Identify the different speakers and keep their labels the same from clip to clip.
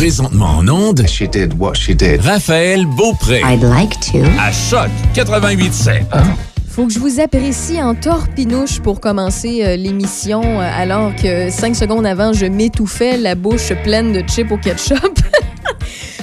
Speaker 1: Présentement en onde,
Speaker 2: She did what she did.
Speaker 1: Raphaël Beaupré.
Speaker 3: I'd like to.
Speaker 1: À Choc 88.7.
Speaker 4: Faut que je vous apprécie en torpinouche pour commencer euh, l'émission, euh, alors que cinq secondes avant, je m'étouffais, la bouche pleine de chips au ketchup.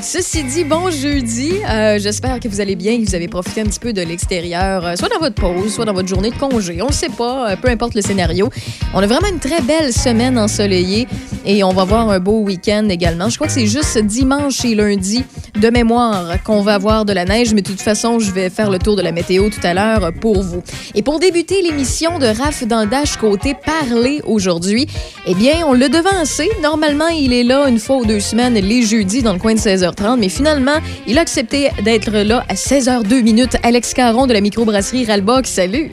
Speaker 4: Ceci dit, bon jeudi. Euh, J'espère que vous allez bien, que vous avez profité un petit peu de l'extérieur, euh, soit dans votre pause, soit dans votre journée de congé. On ne sait pas, euh, peu importe le scénario. On a vraiment une très belle semaine ensoleillée et on va avoir un beau week-end également. Je crois que c'est juste dimanche et lundi de mémoire qu'on va avoir de la neige, mais de toute façon, je vais faire le tour de la météo tout à l'heure pour vous. Et pour débuter l'émission de Raph Dandache côté parler aujourd'hui, eh bien, on l'a devancé. Normalement, il est là une fois ou deux semaines, les jeudis, dans le coin de 16h30, mais finalement, il a accepté d'être là à 16h02 minutes. Alex Caron de la microbrasserie Ralbox, salut!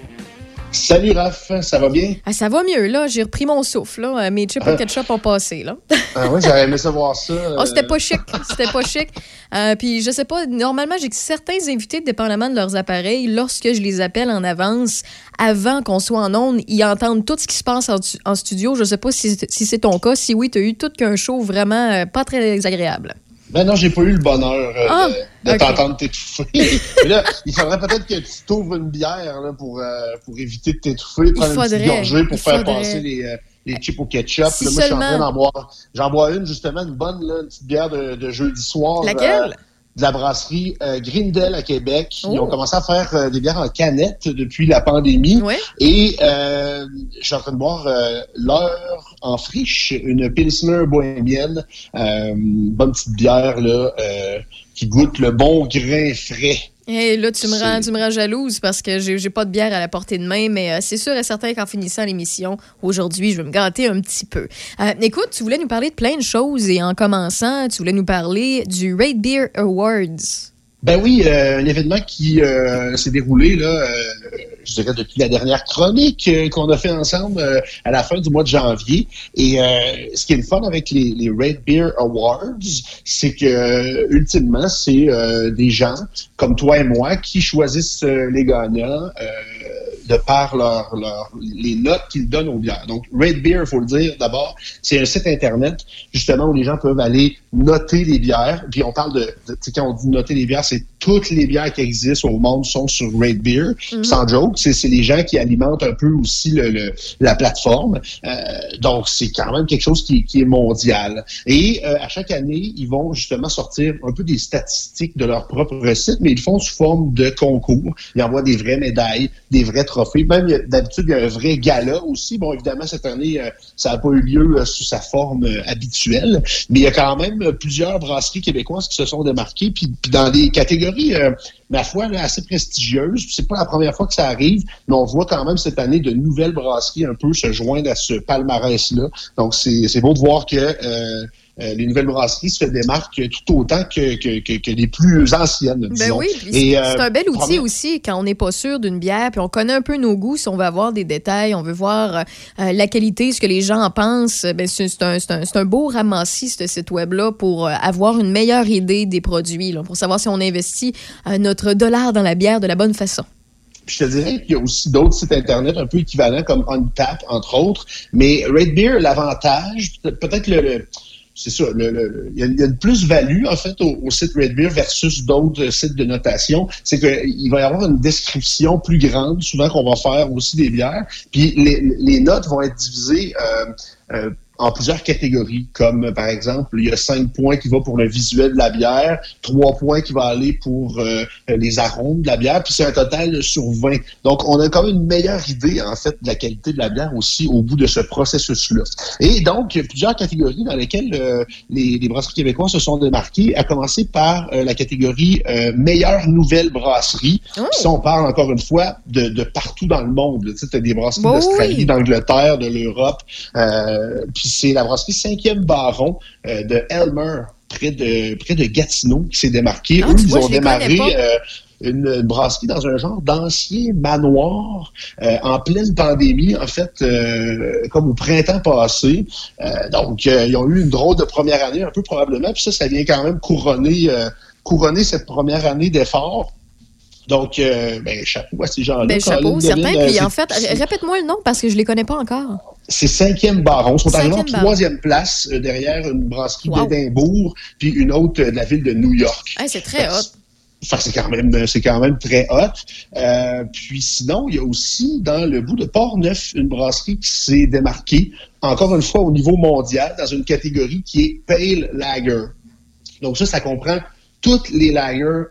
Speaker 5: Salut Raph, ça va bien?
Speaker 4: Ah, ça va mieux, là. J'ai repris mon souffle, là. Mes chips au ketchup ont passé, là.
Speaker 5: Ah oui, j'aurais aimé savoir ça.
Speaker 4: Oh, c'était pas chic. C'était pas chic. Euh, puis, je sais pas, normalement, j'ai certains invités, dépendamment de leurs appareils, lorsque je les appelle en avance, avant qu'on soit en onde, ils entendent tout ce qui se passe en, en studio. Je sais pas si, si c'est ton cas. Si oui, tu as eu tout qu'un show vraiment euh, pas très agréable.
Speaker 5: Ben non, j'ai pas eu le bonheur euh,
Speaker 4: Ah,
Speaker 5: de, t'entendre t'étouffer. Là, il faudrait peut-être que tu t'ouvres une bière là, pour, euh, pour éviter de t'étouffer, prendre une
Speaker 4: faudrait,
Speaker 5: petite gorgée pour faire
Speaker 4: faudrait.
Speaker 5: passer les, euh, les chips au ketchup.
Speaker 4: Si
Speaker 5: Là, moi, je suis en
Speaker 4: seulement.
Speaker 5: train d'en boire. J'en bois une, justement, une bonne, là, une petite bière de, de jeudi soir.
Speaker 4: Laquelle?
Speaker 5: De la brasserie euh, Grindel à Québec. Ils
Speaker 4: Oh.
Speaker 5: ont commencé à faire euh, des bières en canette depuis la pandémie.
Speaker 4: Ouais.
Speaker 5: Et euh, je suis en train de boire euh, l'heure en friche, une Pilsner bohémienne, euh, bonne petite bière là, euh, qui goûte le bon grain frais.
Speaker 4: Et là, tu me, rends, tu me rends jalouse parce que j'ai pas de bière à la portée de main, mais euh, c'est sûr et certain qu'en finissant l'émission, aujourd'hui, je vais me gâter un petit peu. Euh, écoute, tu voulais nous parler de plein de choses et en commençant, tu voulais nous parler du Raid Beer Awards.
Speaker 5: Ben oui, euh, un événement qui euh, s'est déroulé là, euh, je dirais depuis la dernière chronique euh, qu'on a fait ensemble euh, à la fin du mois de janvier. Et euh, ce qui est le fun avec les, les Red Beer Awards, c'est que ultimement, c'est des gens comme toi et moi qui choisissent les gagnants de par leur, leur les notes qu'ils donnent aux bières. Donc Red Beer, il faut le dire d'abord, c'est un site internet justement où les gens peuvent aller noter les bières. Puis on parle de, de quand on dit noter les bières, c'est toutes les bières qui existent au monde sont sur Rate Beer. Sans joke, c'est c'est les gens qui alimentent un peu aussi le, le- la plateforme. Euh, donc c'est quand même quelque chose qui, qui est mondial. Et euh, à chaque année, ils vont justement sortir un peu des statistiques de leur propre site, mais ils le font sous forme de concours. Ils envoient des vraies médailles, des vrais Même d'habitude, il y a un vrai gala aussi. Bon, évidemment, cette année, euh, ça n'a pas eu lieu euh, sous sa forme euh, habituelle, mais il y a quand même plusieurs brasseries québécoises qui se sont démarquées, puis, dans des catégories, ma foi, assez prestigieuses. C'est pas la première fois que ça arrive, mais on voit quand même cette année de nouvelles brasseries un peu se joindre à ce palmarès-là. Donc, c'est beau de voir que euh, les nouvelles brasseries se démarquent tout autant que, que, que, que les plus anciennes,
Speaker 4: Ben
Speaker 5: disons.
Speaker 4: oui, puis
Speaker 5: Et,
Speaker 4: c'est
Speaker 5: euh,
Speaker 4: c'est un bel outil aussi quand on n'est pas sûr d'une bière, puis on connaît un peu nos goûts, si on veut avoir des détails, on veut voir euh, la qualité, ce que les gens en pensent. Ben, c'est un, un- un beau ramassis, ce site web-là, pour avoir une meilleure idée des produits, là, pour savoir si on investit notre dollar dans la bière de la bonne façon.
Speaker 5: Puis je te dirais qu'il y a aussi d'autres sites Internet un peu équivalents comme Untap, entre autres. Mais Red Beer, l'avantage, peut- peut-être le... le- c'est ça, il y, y a une plus-value, en fait, au, au site Red Beer versus d'autres sites de notation. C'est qu'il va y avoir une description plus grande, souvent qu'on va faire aussi des bières. Puis les, les notes vont être divisées euh, euh, en plusieurs catégories, comme euh, par exemple, il y a cinq points qui vont pour le visuel de la bière, trois points qui vont aller pour euh, les arômes de la bière, puis c'est un total sur 20. Donc, on a quand même une meilleure idée, en fait, de la qualité de la bière aussi au bout de ce processus-là. Et donc, il y a plusieurs catégories dans lesquelles euh, les, les brasseries québécoises se sont démarquées, à commencer par euh, la catégorie euh, meilleure nouvelle brasserie.
Speaker 4: Oh.
Speaker 5: Ça, on parle encore une fois de, de partout dans le monde. Tu sais, as des brasseries d'Australie,
Speaker 4: oui.
Speaker 5: d'Angleterre, de l'Europe. Euh, puis c'est la brasserie 5e Baron euh, de Elmer, près de, près de Gatineau, qui s'est démarquée.
Speaker 4: Ah,
Speaker 5: Eux, ils
Speaker 4: vois,
Speaker 5: ont démarré euh, une, brasserie dans un genre d'ancien manoir euh, en pleine pandémie, en fait, euh, comme au printemps passé. Euh, donc, ils ont eu une drôle de première année, un peu probablement. Puis ça, ça vient quand même couronner, couronner cette première année d'efforts. Donc, ben, chapeau à ces gens-là.
Speaker 4: Ben, chapeau,
Speaker 5: Devine,
Speaker 4: certain.
Speaker 5: euh,
Speaker 4: Puis en fait, répète-moi le nom parce que je les connais pas encore.
Speaker 5: C'est cinquième baron. Ils sont arrivés en troisième place euh, derrière une brasserie
Speaker 4: Wow.
Speaker 5: d'Édimbourg, puis une autre euh, de la ville de New York.
Speaker 4: Hey, c'est très hot.
Speaker 5: Que c'est quand même c'est quand même très hot. Euh, puis sinon, il y a aussi dans le bout de Port-Neuf une brasserie qui s'est démarquée, encore une fois au niveau mondial, dans une catégorie qui est Pale Lager. Donc ça, ça comprend toutes les lagers euh,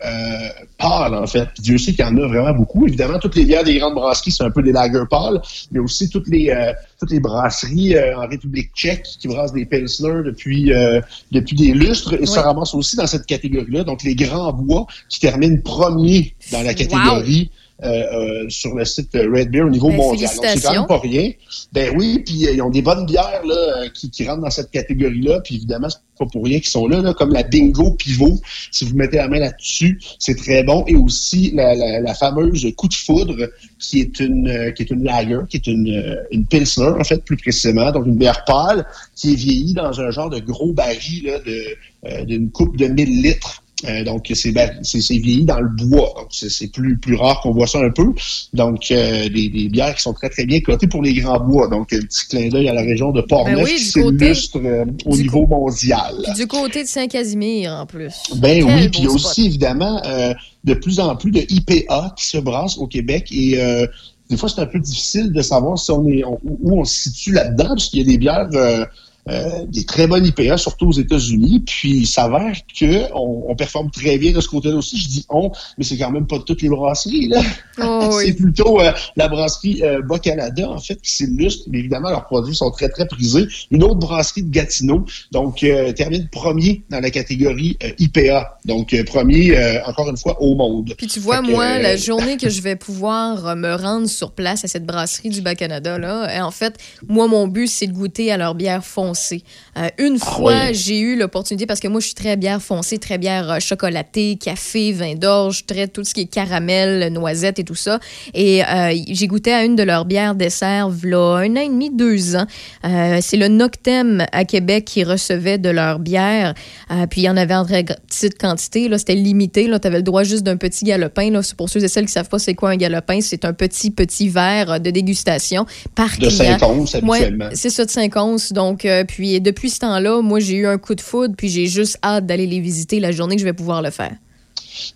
Speaker 5: pâles, en fait. Puis Dieu sait qu'il y en a vraiment beaucoup. Évidemment, toutes les bières des grandes brasseries, c'est un peu des lagers pâles, mais aussi toutes les euh, toutes les brasseries euh, en République tchèque qui brassent des Pilsner depuis euh, depuis des lustres et se
Speaker 4: Oui.
Speaker 5: ramassent aussi dans cette catégorie-là. Donc, les grands bois qui terminent premier dans la catégorie euh, sur le site euh, Red Beer au niveau
Speaker 4: Ben,
Speaker 5: mondial. Donc, c'est quand même pas rien. Ben oui, puis euh, ils ont des bonnes bières là, euh, qui, qui rentrent dans cette catégorie-là. Puis évidemment, c'est pas pour rien qu'ils sont là, là, comme la Bingo Pivot. Si vous mettez la main là-dessus, c'est très bon. Et aussi la, la, la fameuse Coup de foudre, qui est une euh, qui est une lager, qui est une, euh, une pilsner, en fait, plus précisément, donc une bière pâle, qui est vieillie dans un genre de gros baril là, de euh, d'une coupe de 1000 litres. Euh, donc, c'est c'est vieilli dans le bois. Donc, c'est c'est plus, plus rare qu'on voit ça un peu. Donc, euh, des, des bières qui sont très, très bien cotées pour les grands bois. Donc, un petit clin d'œil à la région de Port-Neuf
Speaker 4: Ben oui,
Speaker 5: qui s'illustre euh, au niveau mondial.
Speaker 4: Du côté de Saint-Casimir, en plus.
Speaker 5: Ben
Speaker 4: Quel
Speaker 5: oui, puis il y a
Speaker 4: spot.
Speaker 5: aussi évidemment euh, de plus en plus de IPA qui se brassent au Québec et euh, des fois c'est un peu difficile de savoir si on est on- où on se situe là-dedans parce qu'il y a des bières euh, des très bonnes IPA, surtout aux États-Unis. Puis il s'avère que on, performe très bien de ce côté-là aussi. Je dis on, mais c'est quand même pas toutes les brasseries. Là.
Speaker 4: Oh,
Speaker 5: C'est plutôt euh, la brasserie euh, Bas-Canada, en fait, qui s'illustre. Mais évidemment, leurs produits sont très, très prisés. Une autre brasserie de Gatineau, donc, euh, termine premier dans la catégorie euh, IPA. Donc, premier, euh, encore une fois, au monde.
Speaker 4: Puis tu vois,
Speaker 5: Fait
Speaker 4: moi, la journée que je vais pouvoir me rendre sur place à cette brasserie du Bas-Canada, là, en fait, moi, mon but, c'est de goûter à leur bière Euh, une
Speaker 5: Ah
Speaker 4: fois,
Speaker 5: ouais.
Speaker 4: j'ai eu l'opportunité, parce que moi, je suis très bière foncée, très bière euh, chocolatée, café, vin d'orge, très tout ce qui est caramel, noisette et tout ça. Et euh, j'ai goûté à une de leurs bières dessert, v'là un an et demi, deux ans. Euh, c'est le Noctem à Québec qui recevait de leur bière. Puis il y en avait en très petite quantité. Là, c'était limité. Là, tu avais le droit juste d'un petit galopin. Là. Pour ceux et celles qui savent pas c'est quoi un galopin, c'est un petit, petit verre de dégustation par
Speaker 5: De
Speaker 4: client.
Speaker 5: 5 onces,
Speaker 4: Ouais,
Speaker 5: habituellement.
Speaker 4: c'est ça de 5 onces. Donc, euh, puis depuis ce temps-là, moi, j'ai eu un coup de foudre, puis j'ai juste hâte d'aller les visiter la journée que je vais pouvoir le faire.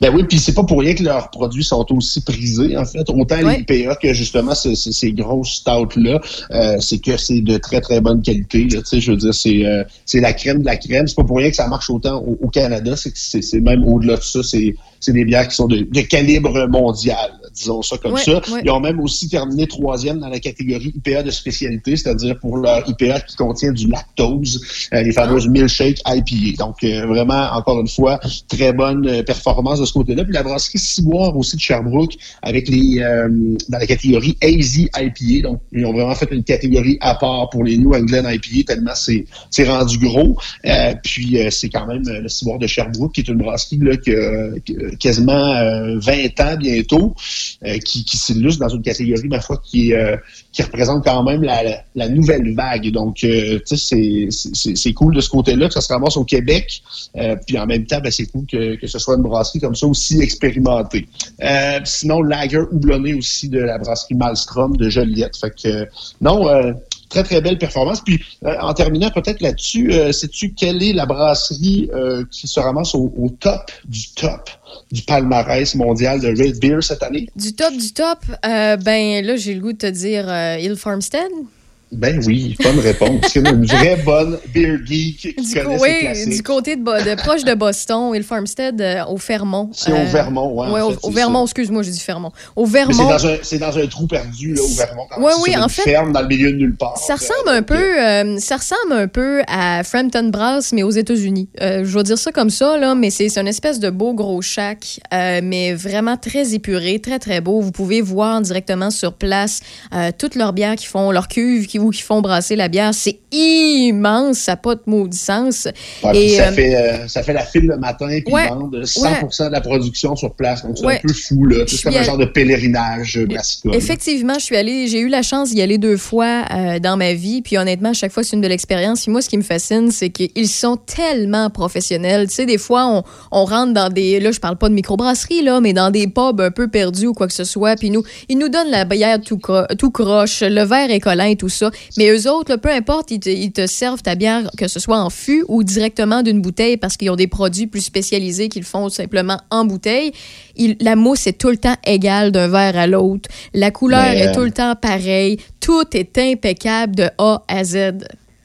Speaker 5: Ben oui, puis c'est pas pour rien que leurs produits sont aussi prisés, en fait. Autant
Speaker 4: Ouais.
Speaker 5: les IPA que justement ces, ces, ces grosses stouts-là, euh, c'est que c'est de très, très bonne qualité. là. Tu sais, je veux dire, c'est euh, c'est la crème de la crème. C'est pas pour rien que ça marche autant au, au Canada. C'est que c'est c'est même au-delà de ça. C'est c'est des bières qui sont de, de calibre mondial, disons ça comme
Speaker 4: Ouais,
Speaker 5: ça.
Speaker 4: ouais.
Speaker 5: Ils ont même aussi terminé troisième dans la catégorie IPA de spécialité, c'est-à-dire pour leur IPA qui contient du lactose, euh, les fameuses milkshake IPA. Donc, euh, vraiment, encore une fois, très bonne euh, performance de ce côté-là. Puis la brasserie Ciboire aussi de Sherbrooke avec les euh, dans la catégorie Easy IPA. Donc, ils ont vraiment fait une catégorie à part pour les New England IPA tellement c'est c'est rendu gros. Euh, puis euh, c'est quand même le Ciboire de Sherbrooke qui est une brasserie là, qui a qui a quasiment euh, 20 ans bientôt, euh, qui, qui s'illustre dans une catégorie, ma foi, qui, euh, qui représente quand même la, la, nouvelle vague. Donc, euh, tu sais, c'est- cool de ce côté-là que ça se ramasse au Québec. Euh, puis en même temps, ben, c'est cool que, que ce soit une brasserie comme ça aussi expérimentée. Euh, sinon, Lager houblonné aussi de la brasserie Malstrom de Joliette. Fait que, non, très, très belle performance. Puis, euh, en terminant peut-être là-dessus, euh, sais-tu quelle est la brasserie euh, qui se ramasse au, au top du top du palmarès mondial de Red Beer cette année?
Speaker 4: Du top, du top, ben là, j'ai le goût de te dire Hill Farmstead.
Speaker 5: Ben oui, bonne réponse. C'est une vraie bonne beer geek qui
Speaker 4: Du,
Speaker 5: connaît ses
Speaker 4: oui, du côté de, de proche de Boston, Hill Farmstead, euh, au Fermont.
Speaker 5: C'est au Vermont, ouais, en
Speaker 4: Ouais, au, au Vermont, excuse-moi, j'ai dit Fermont. Au
Speaker 5: c'est
Speaker 4: Vermont.
Speaker 5: dans, un, c'est dans un trou perdu, là, au Vermont.
Speaker 4: oui,
Speaker 5: sur
Speaker 4: en
Speaker 5: une
Speaker 4: fait,
Speaker 5: ferme dans le milieu de nulle part.
Speaker 4: Ça
Speaker 5: Euh,
Speaker 4: ressemble un peu, euh, ça ressemble un peu à Frampton Brass, mais aux États-Unis. Euh, je vais dire ça comme ça, là, mais c'est une espèce de beau gros shack, euh, mais vraiment très épuré, très très beau. Vous pouvez voir directement sur place euh, toutes leurs bières qui font leur cuve, qui ou qui font brasser la bière. C'est immense, ça n'a pas de.
Speaker 5: Ouais, puis
Speaker 4: Et,
Speaker 5: ça,
Speaker 4: euh,
Speaker 5: fait, euh, ça fait la file le matin, puis
Speaker 4: Ouais,
Speaker 5: ils vendent 100% de la production sur place. Donc, c'est
Speaker 4: Ouais.
Speaker 5: un peu fou, là. C'est comme un genre de pèlerinage euh, brassicole.
Speaker 4: Effectivement, je suis allée, j'ai eu la chance d'y aller deux fois euh, dans ma vie, puis honnêtement, à chaque fois, c'est une belle expérience. Puis moi, ce qui me fascine, c'est qu'ils sont tellement professionnels. Tu sais, des fois, on, on rentre dans des, là, je parle pas de microbrasserie, là, mais dans des pubs un peu perdus ou quoi que ce soit, puis nous, ils nous donnent la bière tout, tout croche, le verre est collant et tout ça. Ça. Mais eux autres, là, peu importe, ils te, ils te servent ta bière, que ce soit en fût ou directement d'une bouteille, parce qu'ils ont des produits plus spécialisés qu'ils font simplement en bouteille. Il- la mousse est tout le temps égale d'un verre à l'autre. La couleur est
Speaker 5: euh,
Speaker 4: tout le temps pareille. Tout est impeccable de A à Z.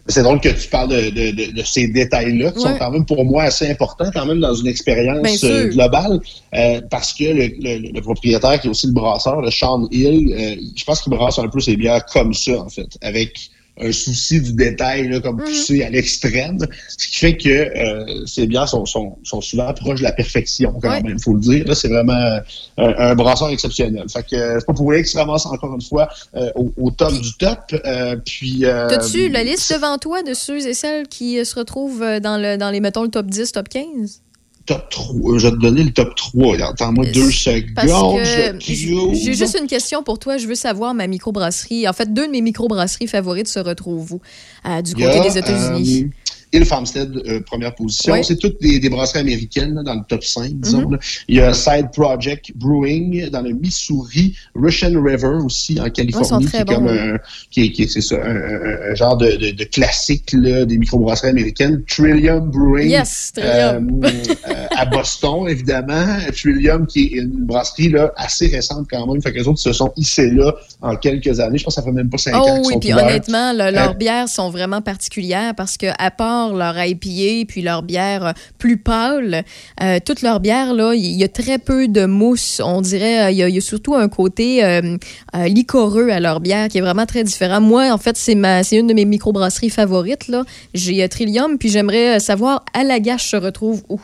Speaker 5: C'est drôle que tu parles de, de- de- de ces détails-là, qui
Speaker 4: Ouais.
Speaker 5: sont quand même pour moi assez importants, quand même dans une expérience euh, globale, euh, parce que le, le- le propriétaire, qui est aussi le brasseur, le Sean Hill, euh, je pense qu'il brasse un peu ses bières comme ça, en fait, avec un souci du détail, là, comme
Speaker 4: Mhm.
Speaker 5: poussé à l'extrême, ce qui fait que euh, ces bières sont, sont, sont souvent proches de la perfection, quand
Speaker 4: Ouais.
Speaker 5: même, faut le dire. Là, c'est vraiment un, un brasseur exceptionnel. Fait que euh, c'est pas pour rien qu'il se ramasse encore une fois euh, au, au top du top. euh, puis euh,
Speaker 4: T'as-tu la liste devant toi de ceux et celles qui euh, se retrouvent dans, le, dans les, mettons, le top 10, top 15?
Speaker 5: Top 3. Je vais te donner le top 3. Attends-moi deux secondes.
Speaker 4: j'ai juste une question pour toi. Je veux savoir ma microbrasserie. En fait, deux de mes microbrasseries favorites se retrouvent où? Euh, du côté des États-Unis.
Speaker 5: euh, Hill Farmstead, euh, première position. C'est toutes des, des brasseries américaines là, dans le top 5, disons.
Speaker 4: Mhm.
Speaker 5: là. Il y a Side Project Brewing dans le Missouri, Russian River aussi en Californie, qui est comme un, qui est, qui est- c'est ça, un, un- un genre de, de, de classique là, des microbrasseries américaines. Trillium Brewing.
Speaker 4: Yes, Trillium.
Speaker 5: Euh, euh, à Boston, évidemment. Trillium, qui est une brasserie là, assez récente quand même. Fait que les autres se sont hissés là en quelques années. Je pense que ça fait même pas cinq ans
Speaker 4: Oh oui, puis honnêtement, le- leurs bières sont vraiment particulières parce que à part leur IPA puis leur bière euh, plus pâle, euh, toutes leurs bières là, il y a très peu de mousse. On dirait, euh, il y, a- surtout un côté euh, euh, liquoreux à leur bière qui est vraiment très différent. Moi, en fait, c'est ma, c'est une de mes microbrasseries favorites là. J'ai euh, Trillium, puis j'aimerais savoir à la gâche se retrouve où.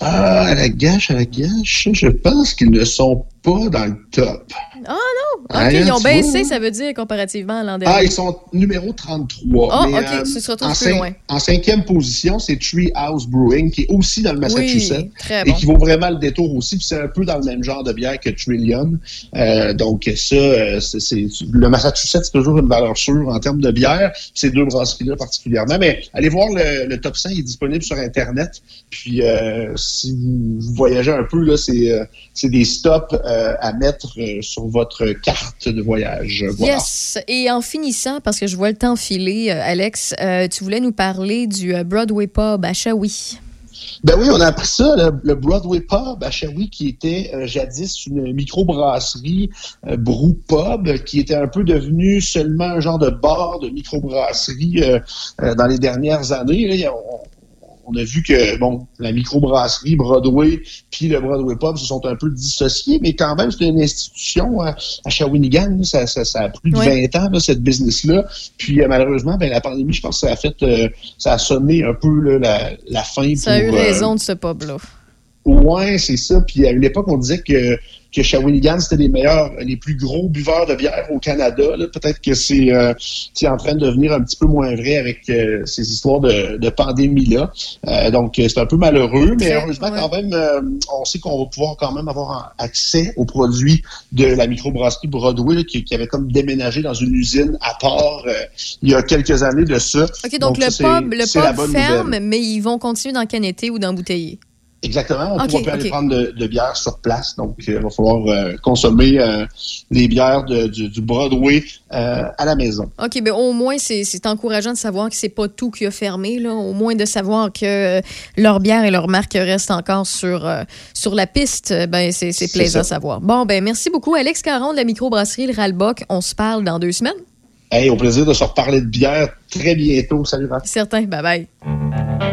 Speaker 5: Ah, à la gâche, à la gâche, je pense qu'ils ne sont pas dans le top.
Speaker 4: Ah non, ok,
Speaker 5: Ah,
Speaker 4: ils ont baissé,
Speaker 5: vois?
Speaker 4: ça veut dire comparativement à l'an dernier.
Speaker 5: Ah, ils sont numéro 33.
Speaker 4: Ah,
Speaker 5: Mais,
Speaker 4: ok,
Speaker 5: euh,
Speaker 4: ça se retrouve
Speaker 5: en, cin-
Speaker 4: loin.
Speaker 5: en cinquième position, c'est Treehouse Brewing, qui est aussi dans le Massachusetts.
Speaker 4: Oui, très
Speaker 5: Et qui vaut vraiment le détour aussi, puis c'est un peu dans le même genre de bière que Trillium. Euh, donc ça, euh, c'est, le Massachusetts, c'est toujours une valeur sûre en termes de bière, ces deux brasseries-là particulièrement. Mais allez voir le, le top 100, il est disponible sur Internet. Puis euh, si vous, voyagez un peu, là, c'est, euh, c'est des stops euh, à mettre euh, sur votre carte de voyage. Voilà.
Speaker 4: Yes. Et en finissant, parce que je vois le temps filer, euh, Alex, euh, tu voulais nous parler du Broadway Pub à Shawi.
Speaker 5: Ben oui, on a appris ça, le, le Broadway Pub à Shawi, qui était euh, jadis une microbrasserie euh, brew pub, qui était un peu devenu seulement un genre de bar de microbrasserie euh, dans les dernières années. Là, on, on a vu que bon, la microbrasserie Broadway puis le Broadway Pub se sont un peu dissociés, mais quand même, c'est une institution euh, à Shawinigan. là, Ça, ça, ça a plus de
Speaker 4: Oui.
Speaker 5: 20 ans, là, cette business-là. Puis euh, malheureusement, ben, la pandémie, je pense que ça a fait, euh, ça a sonné un peu là, la, la fin
Speaker 4: Ça a eu
Speaker 5: euh,
Speaker 4: raison de ce pub-là.
Speaker 5: Ouais, c'est ça. Puis à une époque, on disait que, que Shawinigan, c'était les meilleurs, les plus gros buveurs de bière au Canada. Peut-être que c'est euh, en train de devenir un petit peu moins vrai avec euh, ces histoires de, de pandémie-là. Euh, donc, euh, c'est un peu malheureux, mais heureusement,
Speaker 4: ouais.
Speaker 5: quand même, euh, on sait qu'on va pouvoir quand même avoir accès aux produits de la microbrasserie Broadway, là, qui, qui avait comme déménagé dans une usine à part euh, il y a quelques années de ça.
Speaker 4: OK, donc, le
Speaker 5: ça,
Speaker 4: pub, le pub ferme,
Speaker 5: nouvelle.
Speaker 4: mais ils vont continuer d'encanetter ou d'embouteiller.
Speaker 5: Exactement. On
Speaker 4: Ok,
Speaker 5: pourra plus aller prendre de, de bière sur place. Donc, euh, il va falloir euh, consommer euh, les bières de- du, du Broadway euh, à la maison.
Speaker 4: OK, mais au moins, c'est encourageant de savoir que c'est pas tout qui a fermé. Là. Au moins de savoir que leur bière et leur marque restent encore sur, sur la piste, ben, c'est plaisant à savoir. Bon, ben merci beaucoup. Alex Caron de la microbrasserie Le Ralbock. On se parle dans deux semaines.
Speaker 5: Hey, au plaisir de se reparler de bière très bientôt. Salut, Raph.
Speaker 4: Certain. Bye-bye.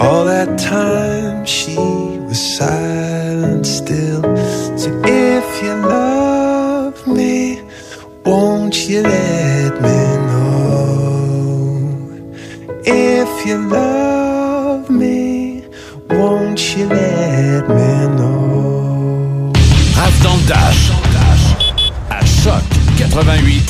Speaker 2: All that time she was silent still. So if you love me, won't you let me know? If you love me, won't you let me know?
Speaker 1: Raph dash à choc 88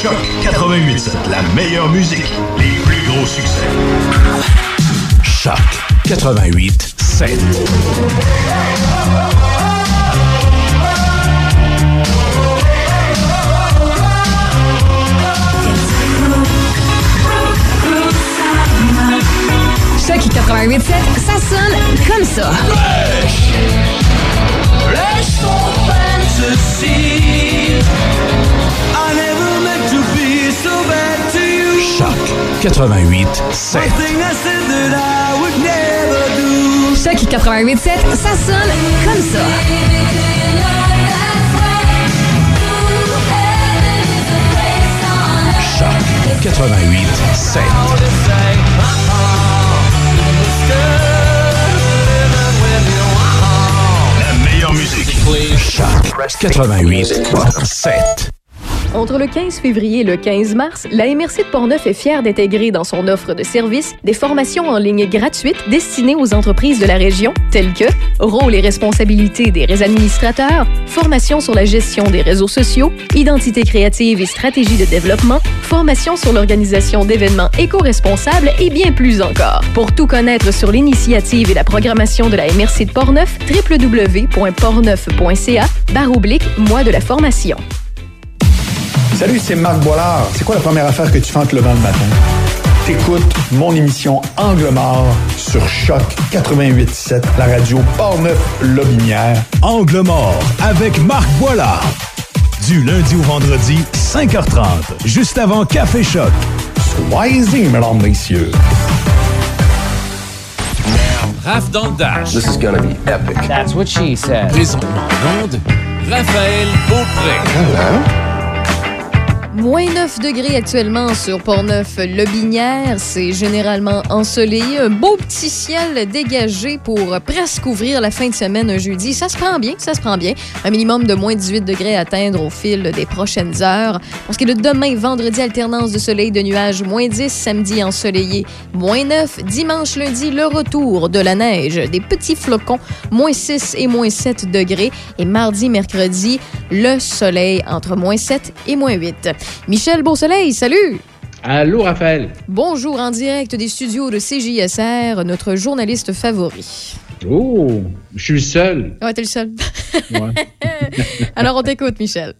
Speaker 6: Choc 88, la meilleure musique, les plus gros succès.
Speaker 1: Choc 88 7.
Speaker 7: Choc 88 7, ça sonne comme ça.
Speaker 2: Laisse ton
Speaker 1: 88 7.
Speaker 7: Choc 88 7, ça sonne comme ça.
Speaker 1: Choc 88 7.
Speaker 6: La meilleure musique.
Speaker 1: Choc 88 7.
Speaker 4: Entre le 15 février et le 15 mars, la MRC de Portneuf est fière d'intégrer dans son offre de services des formations en ligne gratuites destinées aux entreprises de la région, telles que rôle et responsabilités des administrateurs, formation sur la gestion des réseaux sociaux, identité créative et stratégie de développement, formation sur l'organisation d'événements éco-responsables et bien plus encore. Pour tout connaître sur l'initiative et la programmation de la MRC de Portneuf, www.portneuf.ca barre oblique mois de la formation.
Speaker 8: Salut, c'est Marc Boilard. C'est quoi la première affaire que tu fais en te levant le matin? T'écoutes mon émission Angle mort sur Choc 88.7, la radio Portneuf-Lobinière.
Speaker 6: Angle mort avec Marc Boilard. Du lundi au vendredi, 5h30, juste avant Café Choc.
Speaker 8: Soyez-y, mesdames, messieurs.
Speaker 1: Raph dans le Dash.
Speaker 9: This is gonna be epic.
Speaker 10: That's what she said.
Speaker 1: Présentement en onde, Raphaël Beaupré.
Speaker 4: Moins 9 degrés actuellement sur Port-Neuf-Lobinière. C'est généralement ensoleillé. Un beau petit ciel dégagé pour presque ouvrir la fin de semaine un jeudi. Ça se prend bien, ça se prend bien. Un minimum de moins 18 degrés à atteindre au fil des prochaines heures. Pour ce qui est de demain, vendredi, alternance de soleil, de nuages. Moins 10, samedi ensoleillé. Moins 9, dimanche, lundi, le retour de la neige. Des petits flocons. Moins 6 et moins 7 degrés. Et mardi, mercredi, le soleil entre moins 7 et moins 8. Michel Beausoleil, salut!
Speaker 11: Allô, Raphaël.
Speaker 4: Bonjour en direct des studios de CJSR, notre journaliste favori.
Speaker 11: Oh, je suis seul.
Speaker 4: Ouais, t'es le seul.
Speaker 11: Ouais.
Speaker 4: Alors, on t'écoute, Michel.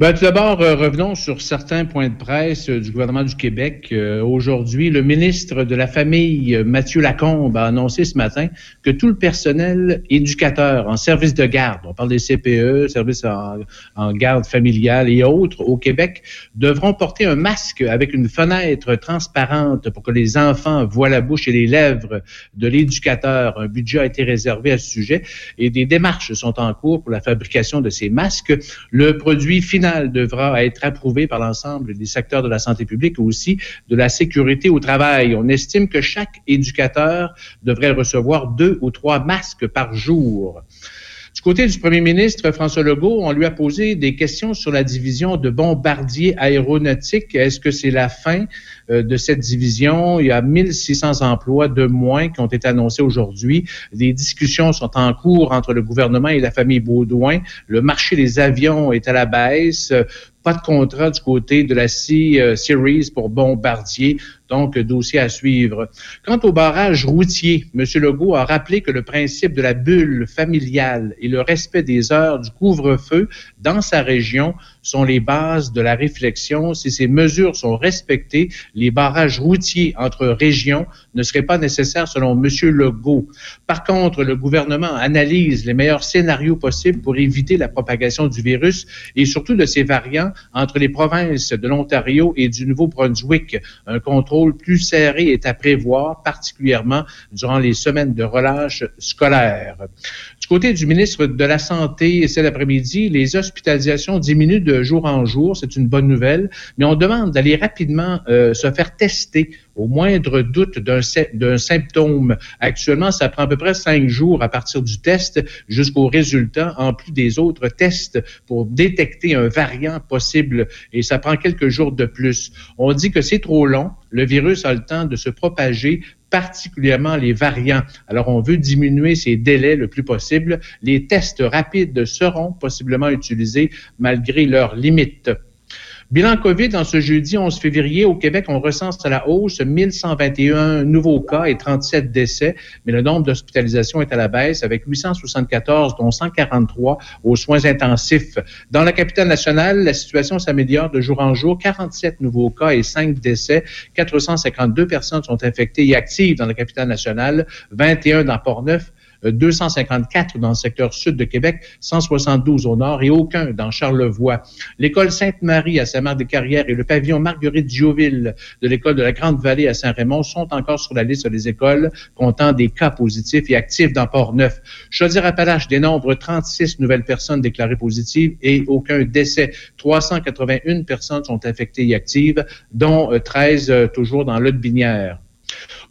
Speaker 11: Ben, tout d'abord, euh, revenons sur certains points de presse euh, du gouvernement du Québec. Euh, Aujourd'hui, le ministre de la Famille, euh, Mathieu Lacombe, a annoncé ce matin que tout le personnel éducateur en service de garde, on parle des CPE, services en, en garde familiale et autres au Québec, devront porter un masque avec une fenêtre transparente pour que les enfants voient la bouche et les lèvres de l'éducateur. Un budget a été réservé à ce sujet et des démarches sont en cours pour la fabrication de ces masques. Le produit final devra être approuvé par l'ensemble des secteurs de la santé publique et aussi de la sécurité au travail. On estime que chaque éducateur devrait recevoir deux ou trois masques par jour. Du côté du premier ministre François Legault, on lui a posé des questions sur la division de bombardiers aéronautiques. Est-ce que c'est la fin de cette division? Il y a 1600 emplois de moins qui ont été annoncés aujourd'hui. Des discussions sont en cours entre le gouvernement et la famille Baudouin. Le marché des avions est à la baisse. Pas de contrat du côté de la C-Series pour Bombardier, donc dossier à suivre. Quant au barrage routier, M. Legault a rappelé que le principe de la bulle familiale et le respect des heures du couvre-feu dans sa région sont les bases de la réflexion. Si ces mesures sont respectées, les barrages routiers entre régions ne seraient pas nécessaires selon M. Legault. Par contre, le gouvernement analyse les meilleurs scénarios possibles pour éviter la propagation du virus et surtout de ses variants entre les provinces de l'Ontario et du Nouveau-Brunswick. Un contrôle plus serré est à prévoir, particulièrement durant les semaines de relâche scolaire. Du côté du ministre de la Santé, cet après-midi, les hospitalisations diminuent de jour en jour. C'est une bonne nouvelle, mais on demande d'aller rapidement euh, se faire tester au moindre doute d'un symptôme. Actuellement, ça prend à peu près cinq jours à partir du test jusqu'au résultat, en plus des autres tests pour détecter un variant possible. Et ça prend quelques jours de plus. On dit que c'est trop long. Le virus a le temps de se propager particulièrement les variants. Alors, on veut diminuer ces délais le plus possible. Les tests rapides seront possiblement utilisés malgré leurs limites. Bilan COVID en ce jeudi 11 février au Québec, on recense à la hausse 1121 nouveaux cas et 37 décès, mais le nombre d'hospitalisations est à la baisse avec 874 dont 143 aux soins intensifs. Dans la capitale nationale, la situation s'améliore de jour en jour, 47 nouveaux cas et 5 décès, 452 personnes sont infectées et actives dans la capitale nationale, 21 dans Port-Neuf, 254 dans le secteur sud de Québec, 172 au nord et aucun dans Charlevoix. L'école Sainte-Marie à Saint-Marc-des-Carrières et le pavillon Marguerite Dioville de l'école de la Grande-Vallée à Saint-Raymond sont encore sur la liste des écoles comptant des cas positifs et actifs dans Port-Neuf. Chaudière-Appalaches dénombre 36 nouvelles personnes déclarées positives et aucun décès. 381 personnes sont infectées et actives, dont 13 euh, toujours dans l'autre binière.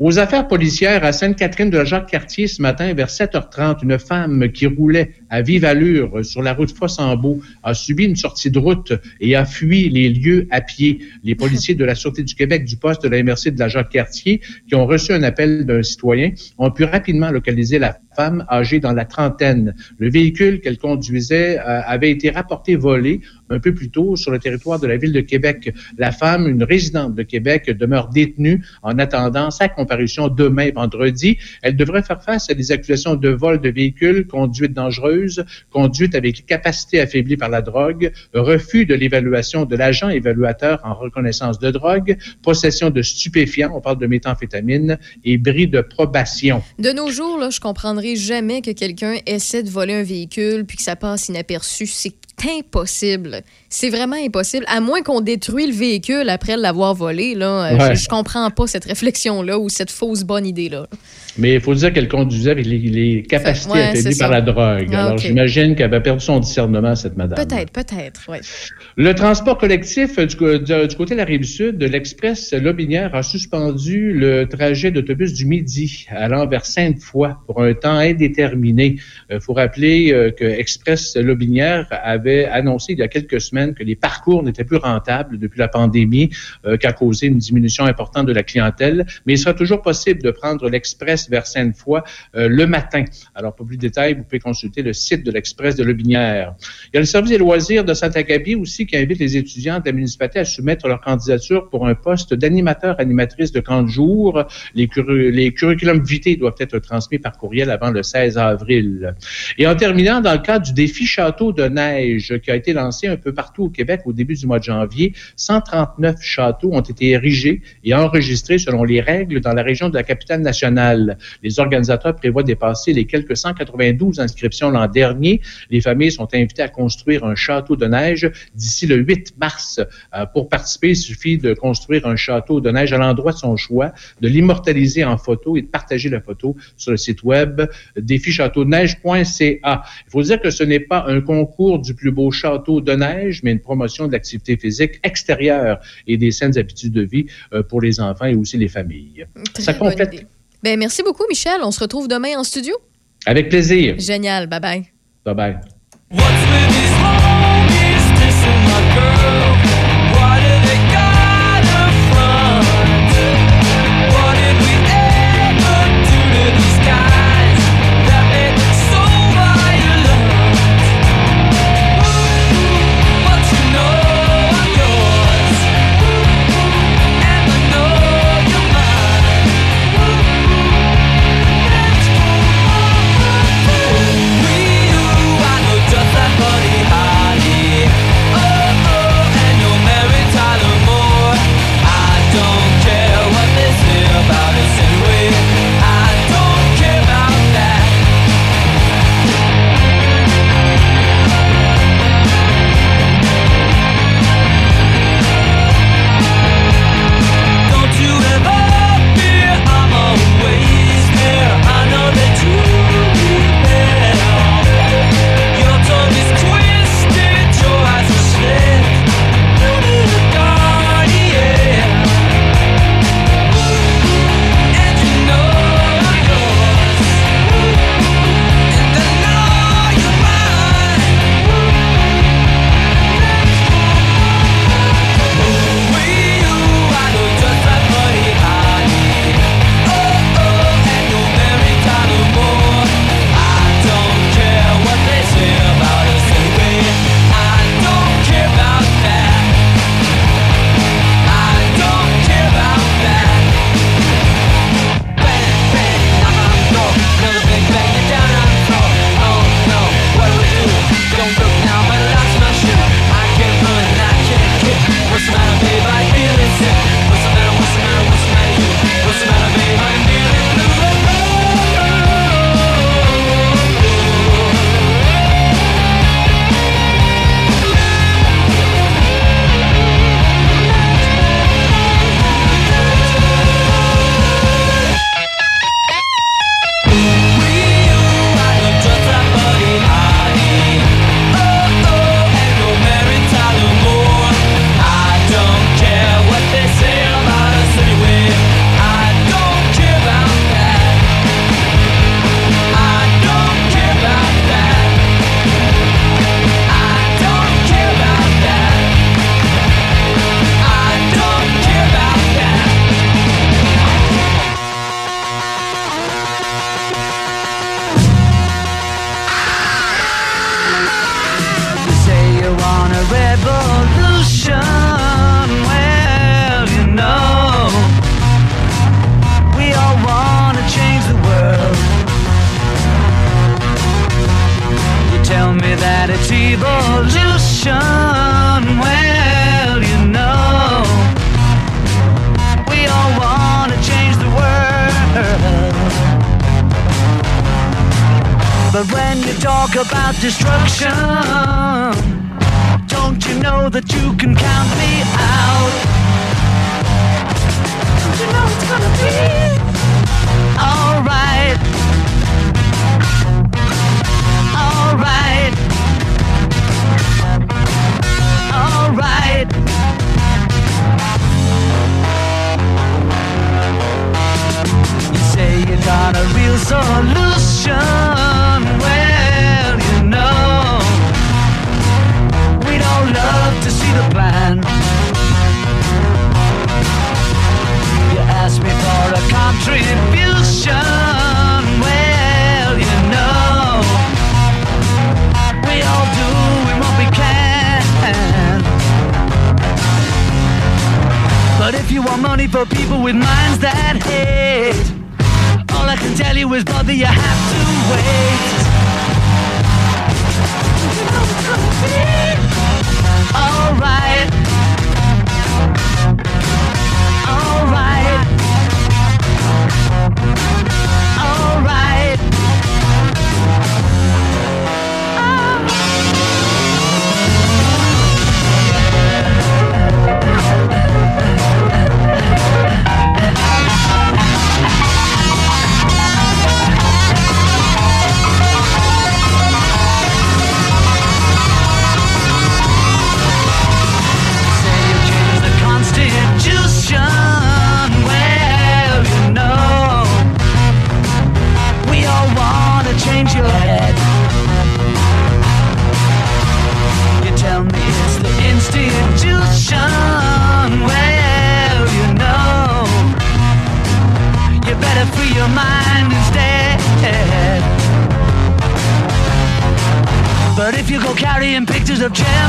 Speaker 11: Aux affaires policières à Sainte-Catherine de la Jacques-Cartier ce matin vers 7h30, une femme qui roulait à vive allure sur la route Fossambeau a subi une sortie de route et a fui les lieux à pied. Les policiers de la Sûreté du Québec du poste de la MRC de la Jacques-Cartier qui ont reçu un appel d'un citoyen ont pu rapidement localiser la femme âgée dans la trentaine. Le véhicule qu'elle conduisait euh, avait été rapporté volé un peu plus tôt sur le territoire de la ville de Québec. La femme, une résidente de Québec, demeure détenue en attendant sa comparution demain vendredi. Elle devrait faire face à des accusations de vol de véhicule, conduite dangereuse, conduite avec capacité affaiblie par la drogue, refus de l'évaluation de l'agent évaluateur en reconnaissance de drogue, possession de stupéfiants, on parle de méthamphétamine, et bris de probation.
Speaker 4: De nos jours, là, je comprendrai jamais que quelqu'un essaie de voler un véhicule puis que ça passe inaperçu. C'est impossible. C'est vraiment impossible. À moins qu'on détruise le véhicule après l'avoir volé. Là, euh, je, je, comprends pas cette réflexion-là ou cette fausse bonne idée-là.
Speaker 11: Mais il faut dire qu'elle conduisait avec les, capacités ouais, affaiblies par la drogue. Ah, Alors, j'imagine qu'elle avait perdu son discernement, cette madame.
Speaker 4: Peut-être, peut-être, oui.
Speaker 11: Le transport collectif du, du, côté de la rive sud, l'Express Lobinière a suspendu le trajet d'autobus du midi allant vers Sainte-Foy pour un temps indéterminé. Il euh, faut rappeler euh, que Express Lobinière avait annoncé il y a quelques semaines que les parcours n'étaient plus rentables depuis la pandémie, euh, qui a causé une diminution importante de la clientèle. Mais il sera toujours possible de prendre l'Express vers Sainte-Foy euh, le matin. Alors, pour plus de détails, vous pouvez consulter le site de l'Express de Lobinière. Il y a le service des loisirs de Saint-Agapi aussi qui invite les étudiants de la municipalité à soumettre leur candidature pour un poste d'animateur-animatrice de camp de jour. Les, les curriculums vitae doivent être transmis par courriel avant le 16 avril. Et en terminant, dans le cadre du défi château de neige qui a été lancé un peu partout au Québec au début du mois de janvier, 139 châteaux ont été érigés et enregistrés selon les règles dans la région de la capitale nationale. Les organisateurs prévoient dépasser les quelques 192 inscriptions l'an dernier. Les familles sont invitées à construire un château de neige d'ici le 8 mars. Euh, pour participer, il suffit de construire un château de neige à l'endroit de son choix, de l'immortaliser en photo et de partager la photo sur le site web défichâteauneige.ca. Il faut dire que ce n'est pas un concours du plus beau château de neige, mais une promotion de l'activité physique extérieure et des saines habitudes de vie euh, pour les enfants et aussi les familles.
Speaker 4: Très Ça complète. Ben, merci beaucoup, Michel. On se retrouve demain en studio.
Speaker 11: Avec plaisir.
Speaker 4: Génial. Bye bye.
Speaker 11: Bye bye.
Speaker 2: taking pictures of
Speaker 9: Jim.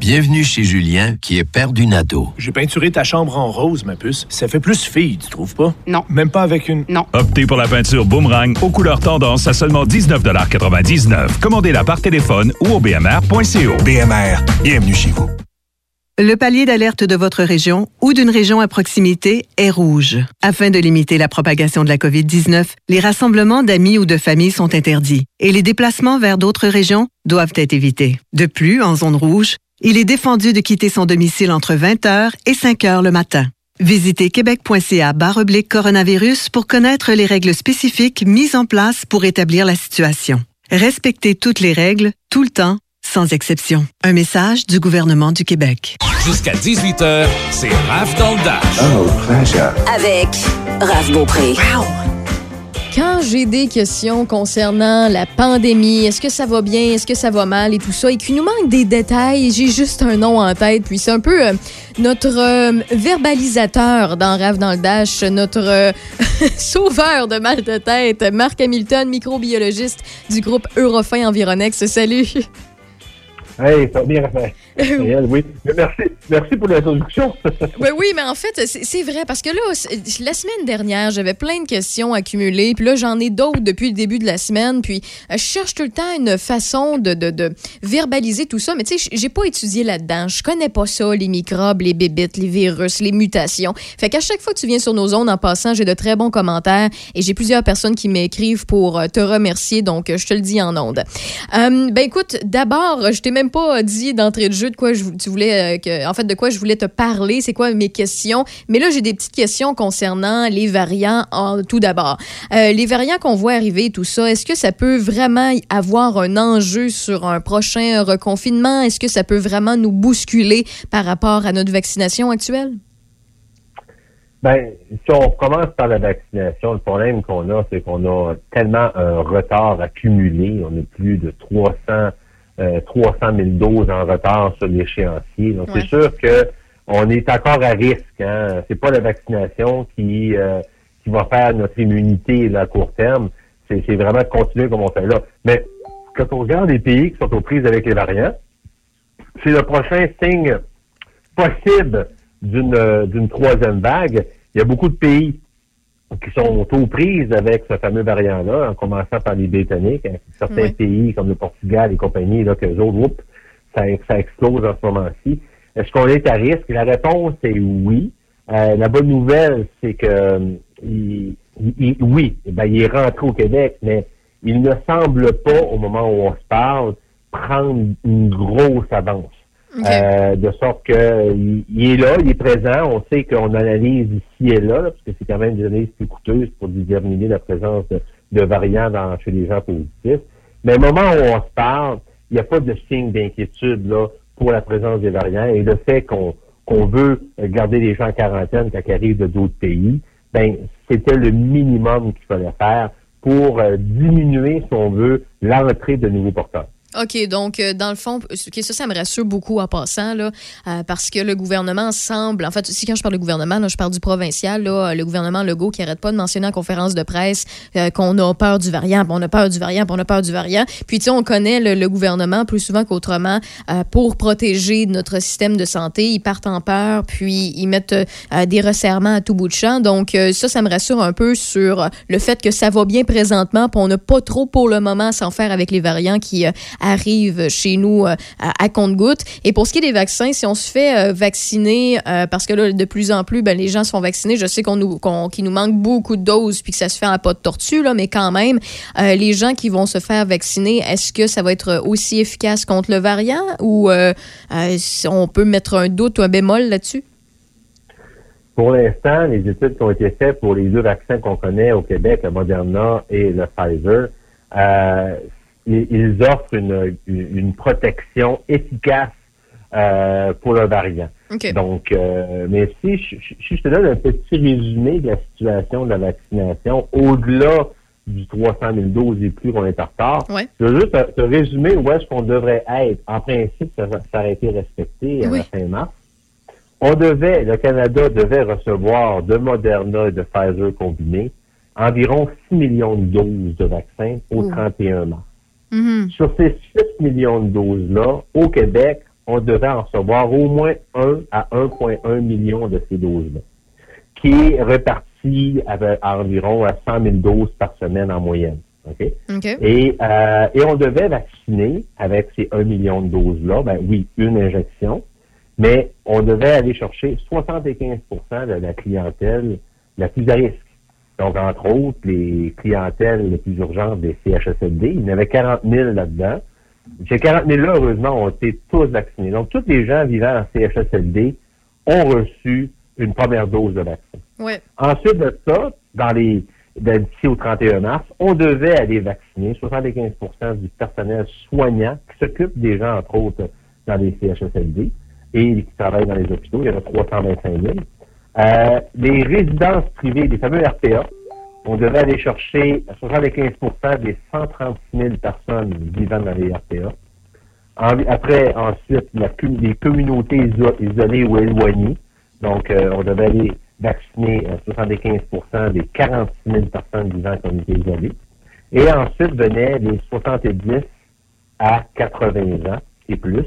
Speaker 12: Bienvenue chez Julien, qui est père d'une ado.
Speaker 13: J'ai peinturé ta chambre en rose, ma puce. Ça fait plus fille, tu trouves pas?
Speaker 14: Non.
Speaker 13: Même pas avec une...
Speaker 14: Non.
Speaker 6: Optez pour la peinture Boomerang aux couleurs tendance à seulement 19,99 Commandez-la par téléphone ou au bmr.co.
Speaker 15: BMR, bienvenue chez vous.
Speaker 3: Le palier d'alerte de votre région ou d'une région à proximité est rouge. Afin de limiter la propagation de la COVID-19, les rassemblements d'amis ou de familles sont interdits et les déplacements vers d'autres régions doivent être évités. De plus, en zone rouge, il est défendu de quitter son domicile entre 20h et 5h le matin. Visitez québec.ca oblique coronavirus pour connaître les règles spécifiques mises en place pour établir la situation. Respectez toutes les règles, tout le temps, sans exception. Un message du gouvernement du Québec.
Speaker 1: Jusqu'à 18h, c'est Raph dans le Dash.
Speaker 14: Oh, pleasure.
Speaker 7: Avec Raph Beaupré.
Speaker 4: Quand j'ai des questions concernant la pandémie, est-ce que ça va bien, est-ce que ça va mal et tout ça, et qu'il nous manque des détails, j'ai juste un nom en tête. Puis c'est un peu euh, notre euh, verbalisateur dans Rave dans le Dash, notre euh, sauveur de mal de tête, Marc Hamilton, microbiologiste du groupe Eurofin Environex. Salut!
Speaker 16: Hey, ça bien, Raphaël? Raphaël, oui. Mais merci, merci pour l'introduction.
Speaker 4: oui, oui, mais en fait, c'est vrai, parce que là, la semaine dernière, j'avais plein de questions accumulées, puis là, j'en ai d'autres depuis le début de la semaine, puis euh, je cherche tout le temps une façon de, de, de verbaliser tout ça, mais tu sais, j'ai pas étudié là-dedans, je connais pas ça, les microbes, les bébites, les virus, les mutations. Fait qu'à chaque fois que tu viens sur nos ondes en passant, j'ai de très bons commentaires, et j'ai plusieurs personnes qui m'écrivent pour euh, te remercier, donc euh, je te le dis en ondes. Euh, ben écoute, d'abord, je t'ai même pas dit d'entrée de jeu de quoi je, tu voulais, euh, en fait, de quoi je voulais te parler, c'est quoi mes questions. Mais là, j'ai des petites questions concernant les variants. tout d'abord, Euh, les variants qu'on voit arriver, tout ça, est-ce que ça peut vraiment avoir un enjeu sur un prochain reconfinement? Est-ce que ça peut vraiment nous bousculer par rapport à notre vaccination actuelle?
Speaker 16: Ben, si on commence par la vaccination, le problème qu'on a, c'est qu'on a tellement un retard accumulé. On a plus de 300, euh, 300 000 doses en retard sur l'échéancier. Donc, c'est sûr que on est encore à risque. Hein. C'est pas la vaccination qui euh, qui va faire notre immunité là, à court terme. C'est c'est vraiment de continuer comme on fait là. Mais quand on regarde les pays qui sont aux prises avec les variants, c'est le prochain signe possible d'une euh, d'une troisième vague. Il y a beaucoup de pays qui sont aux prises avec ce fameux variant-là, en commençant par les Britanniques, hein, certains
Speaker 17: Oui.
Speaker 16: pays comme le Portugal et compagnie, là, que les autres, oups, ça, ça explose en ce moment-ci. Est-ce qu'on est à risque? La réponse est oui. Euh, la bonne nouvelle, c'est que euh, il- il- oui, ben, il est rentré au Québec, mais il ne semble pas, au moment où on se parle, prendre une grosse avance. Euh, de sorte que il, il est là, il est présent. On sait qu'on analyse ici et là, parce que c'est quand même des analyses plus coûteuses pour déterminer la présence de, variants dans, chez les gens positifs. Mais au moment où on se parle, il n'y a pas de signe d'inquiétude là pour la présence des variants et le fait qu'on qu'on veut garder les gens en quarantaine quand ils arrivent de d'autres pays, ben c'était le minimum qu'il fallait faire pour euh, diminuer, si on veut, l'entrée de nouveaux porteurs.
Speaker 4: OK, donc euh, dans le fond, ok, ça, ça me rassure beaucoup en passant, là, euh, parce que le gouvernement semble, en fait, si quand je parle de gouvernement, là, je parle du provincial, là, le gouvernement Legault qui arrête pas de mentionner en conférence de presse euh, qu'on a peur du variant, on a peur du variant, on a peur du variant. Puis, tu sais, on connaît le, gouvernement plus souvent qu'autrement euh, pour protéger notre système de santé. Ils partent en peur, puis ils mettent euh, des resserrements à tout bout de champ. Donc, euh, ça, ça me rassure un peu sur le fait que ça va bien présentement, puis on n'a pas trop pour le moment à s'en faire avec les variants qui euh, arrivent chez nous euh, à, compte-gouttes. Et pour ce qui est des vaccins, si on se fait euh, vacciner, euh, parce que là, de plus en plus, ben, les gens se font vacciner, je sais qu'on nous, qu'on- qu'il nous manque beaucoup de doses, puis que ça se fait à pas de tortue, là, mais quand même, les gens qui vont se faire vacciner, est-ce que ça va être aussi efficace contre le variant ou on peut mettre un doute ou un bémol là-dessus?
Speaker 16: Pour l'instant, les études qui ont été faites pour les deux vaccins qu'on connaît au Québec, le Moderna et le Pfizer, euh, ils ils offrent une, une protection efficace euh, pour le variant.
Speaker 4: OK.
Speaker 16: Donc, euh, mais si je, je- te donne un petit résumé de la situation de la vaccination, au-delà du 300 000 doses et plus qu'on est en retard,
Speaker 4: Ouais.
Speaker 16: je veux juste te, te résumer où est-ce qu'on devrait être. En principe, ça, ça aurait été respecté à
Speaker 4: Oui.
Speaker 16: la fin mars. On devait, le Canada devait recevoir de Moderna et de Pfizer combinés environ 6 millions de doses de vaccins au
Speaker 4: Ouh.
Speaker 16: 31 mars.
Speaker 4: Mhm.
Speaker 16: Sur ces 6 millions de doses-là, au Québec, on devait en recevoir au moins 1 à 1,1 million de ces doses-là, qui est réparti à environ à 100 000 doses par semaine en moyenne. Et, euh, et on devait vacciner avec ces 1 million de doses-là, ben oui, une injection, mais on devait aller chercher 75% de la clientèle la plus à risque. Donc, entre autres, les clientèles les plus urgentes des CHSLD, il y en avait 40 000 là-dedans. Ces 40 000-là, heureusement, ont été tous vaccinés. Donc, tous les gens vivant en CHSLD ont reçu une première dose de vaccin.
Speaker 4: Ouais.
Speaker 16: Ensuite de ça, dans les d'ici au 31 mars, on devait aller vacciner 75% du personnel soignant qui s'occupe des gens, entre autres, dans les CHSLD et qui travaillent dans les hôpitaux. Il y en a 325 000. Euh, les résidences privées, les fameux RPA, on devait aller chercher 75% des 136 000 personnes vivant dans les RPA. après, ensuite, les communautés isolées ou éloignées. Donc, euh, on devait aller vacciner 75% des 46 000 personnes vivant en communauté isolée. Et ensuite venaient les 70 à 80 ans et plus,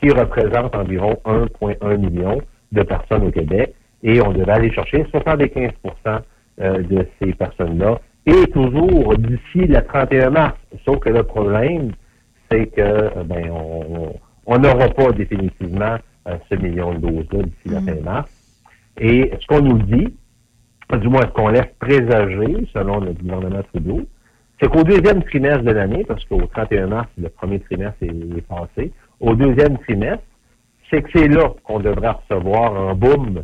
Speaker 16: qui représentent environ 1,1 million de personnes au Québec. Et on devait aller chercher 75% euh, de ces personnes-là. Et toujours d'ici le 31 mars. Sauf que le problème, c'est que euh, ben, on n'aura pas définitivement euh, ce million de doses-là d'ici la fin mm. mars. Et ce qu'on nous dit, du moins ce qu'on laisse présager, selon le gouvernement Trudeau, c'est qu'au deuxième trimestre de l'année, parce qu'au 31 mars, le premier trimestre est, passé, au deuxième trimestre, c'est que c'est là qu'on devrait recevoir en boom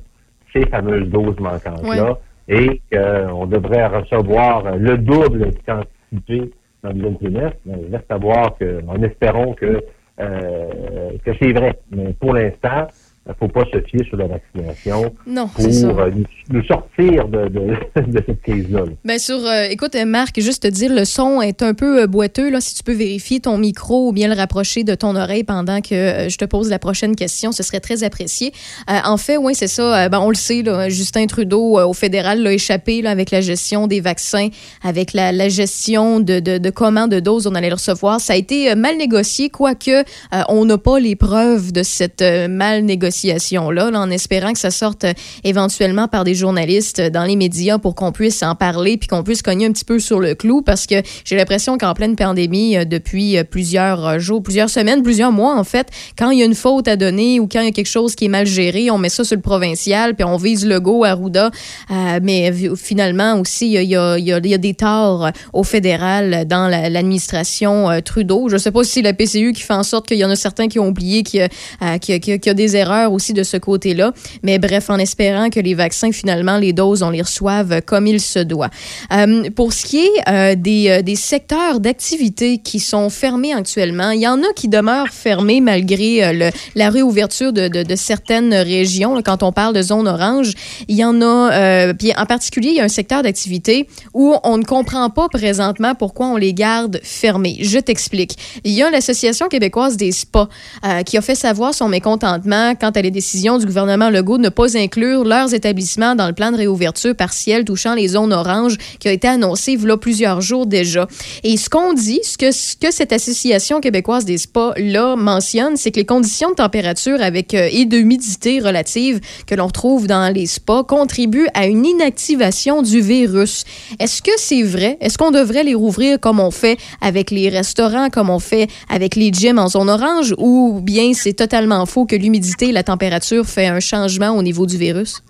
Speaker 16: ces fameuses doses manquantes-là et qu'on devrait recevoir le double quantité dans le trimestre. Mais reste à voir que, en espérant que, euh, que c'est vrai. Mais pour l'instant, ne faut pas se fier sur la vaccination
Speaker 4: non,
Speaker 16: pour euh, nous, sortir de, de, cette crise-là.
Speaker 4: Bien sûr. Euh, écoute, Marc, juste te dire, le son est un peu euh, boiteux. Là, si tu peux vérifier ton micro ou bien le rapprocher de ton oreille pendant que je te pose la prochaine question, ce serait très apprécié. en fait, oui, c'est ça. Ben, on le sait, là, Justin Trudeau au fédéral l'a échappé là, avec la gestion des vaccins, avec la, la gestion de, de, de, comment de doses on allait le recevoir. Ça a été mal négocié, quoique on n'a pas les preuves de cette mal négociation là, en espérant que ça sorte euh, éventuellement par des journalistes dans les médias pour qu'on puisse en parler puis qu'on puisse cogner un petit peu sur le clou parce que j'ai l'impression qu'en pleine pandémie, euh, depuis euh, plusieurs jours, plusieurs semaines, plusieurs mois en fait, quand il y a une faute à donner ou quand il y a quelque chose qui est mal géré, on met ça sur le provincial puis on vise le go à Arruda. mais finalement aussi, il y a, des torts au fédéral dans l'administration Trudeau. Je ne sais pas si c'est la PCU qui fait en sorte qu'il y en a certains qui ont oublié qu'il y, a des erreurs aussi de ce côté-là. Mais bref, en espérant que les vaccins, finalement, les doses, on les reçoive comme il se doit. Euh, pour ce qui est euh, des, euh, des, secteurs d'activité qui sont fermés actuellement, il y en a qui demeurent fermés malgré le, la réouverture de, de, certaines régions. Quand on parle de zone orange, il y en a, puis en particulier, il y a un secteur d'activité où on ne comprend pas présentement pourquoi on les garde fermés. Je t'explique. Il y a l'Association québécoise des spas qui a fait savoir son mécontentement à les décisions du gouvernement Legault de ne pas inclure leurs établissements dans le plan de réouverture partielle touchant les zones oranges qui a été annoncé il plusieurs jours déjà. Et ce qu'on dit, ce que, ce que cette association québécoise des spas-là mentionne, c'est que les conditions de température avec euh, et d'humidité relative que l'on trouve dans les spas contribuent à une inactivation du virus. Est-ce que c'est vrai? Est-ce qu'on devrait les rouvrir comme on fait avec les restaurants, comme on fait avec les gyms en zone orange, ou bien c'est totalement faux que l'humidité, la température fait un changement au niveau du virus?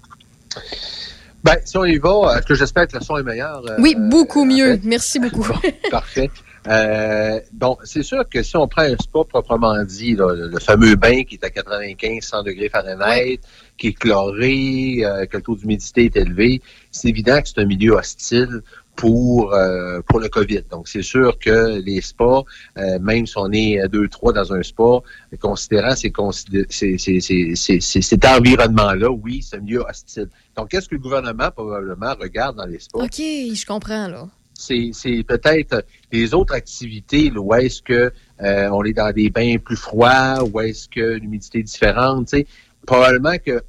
Speaker 14: Bien, si on y va, est-ce que j'espère que le son est meilleur? Euh,
Speaker 4: oui, beaucoup mieux. Merci beaucoup.
Speaker 14: parfait. Euh, bon, c'est sûr que si on prend un spa proprement dit, le, fameux bain qui est à 95, 100 degrés Fahrenheit, qui est chloré, euh, que le taux d'humidité est élevé, c'est évident que c'est un milieu hostile pour euh, pour le COVID. Donc, c'est sûr que les spas, euh, même si on est deux, trois dans un spa, considérant ces, cet environnement-là, oui, c'est un milieu hostile. Donc, qu'est-ce que le gouvernement probablement regarde dans les spas?
Speaker 4: OK, je comprends, là.
Speaker 14: C'est, peut-être les autres activités, là, où est-ce que euh, on est dans des bains plus froids, où est-ce que l'humidité est différente, tu sais. Probablement que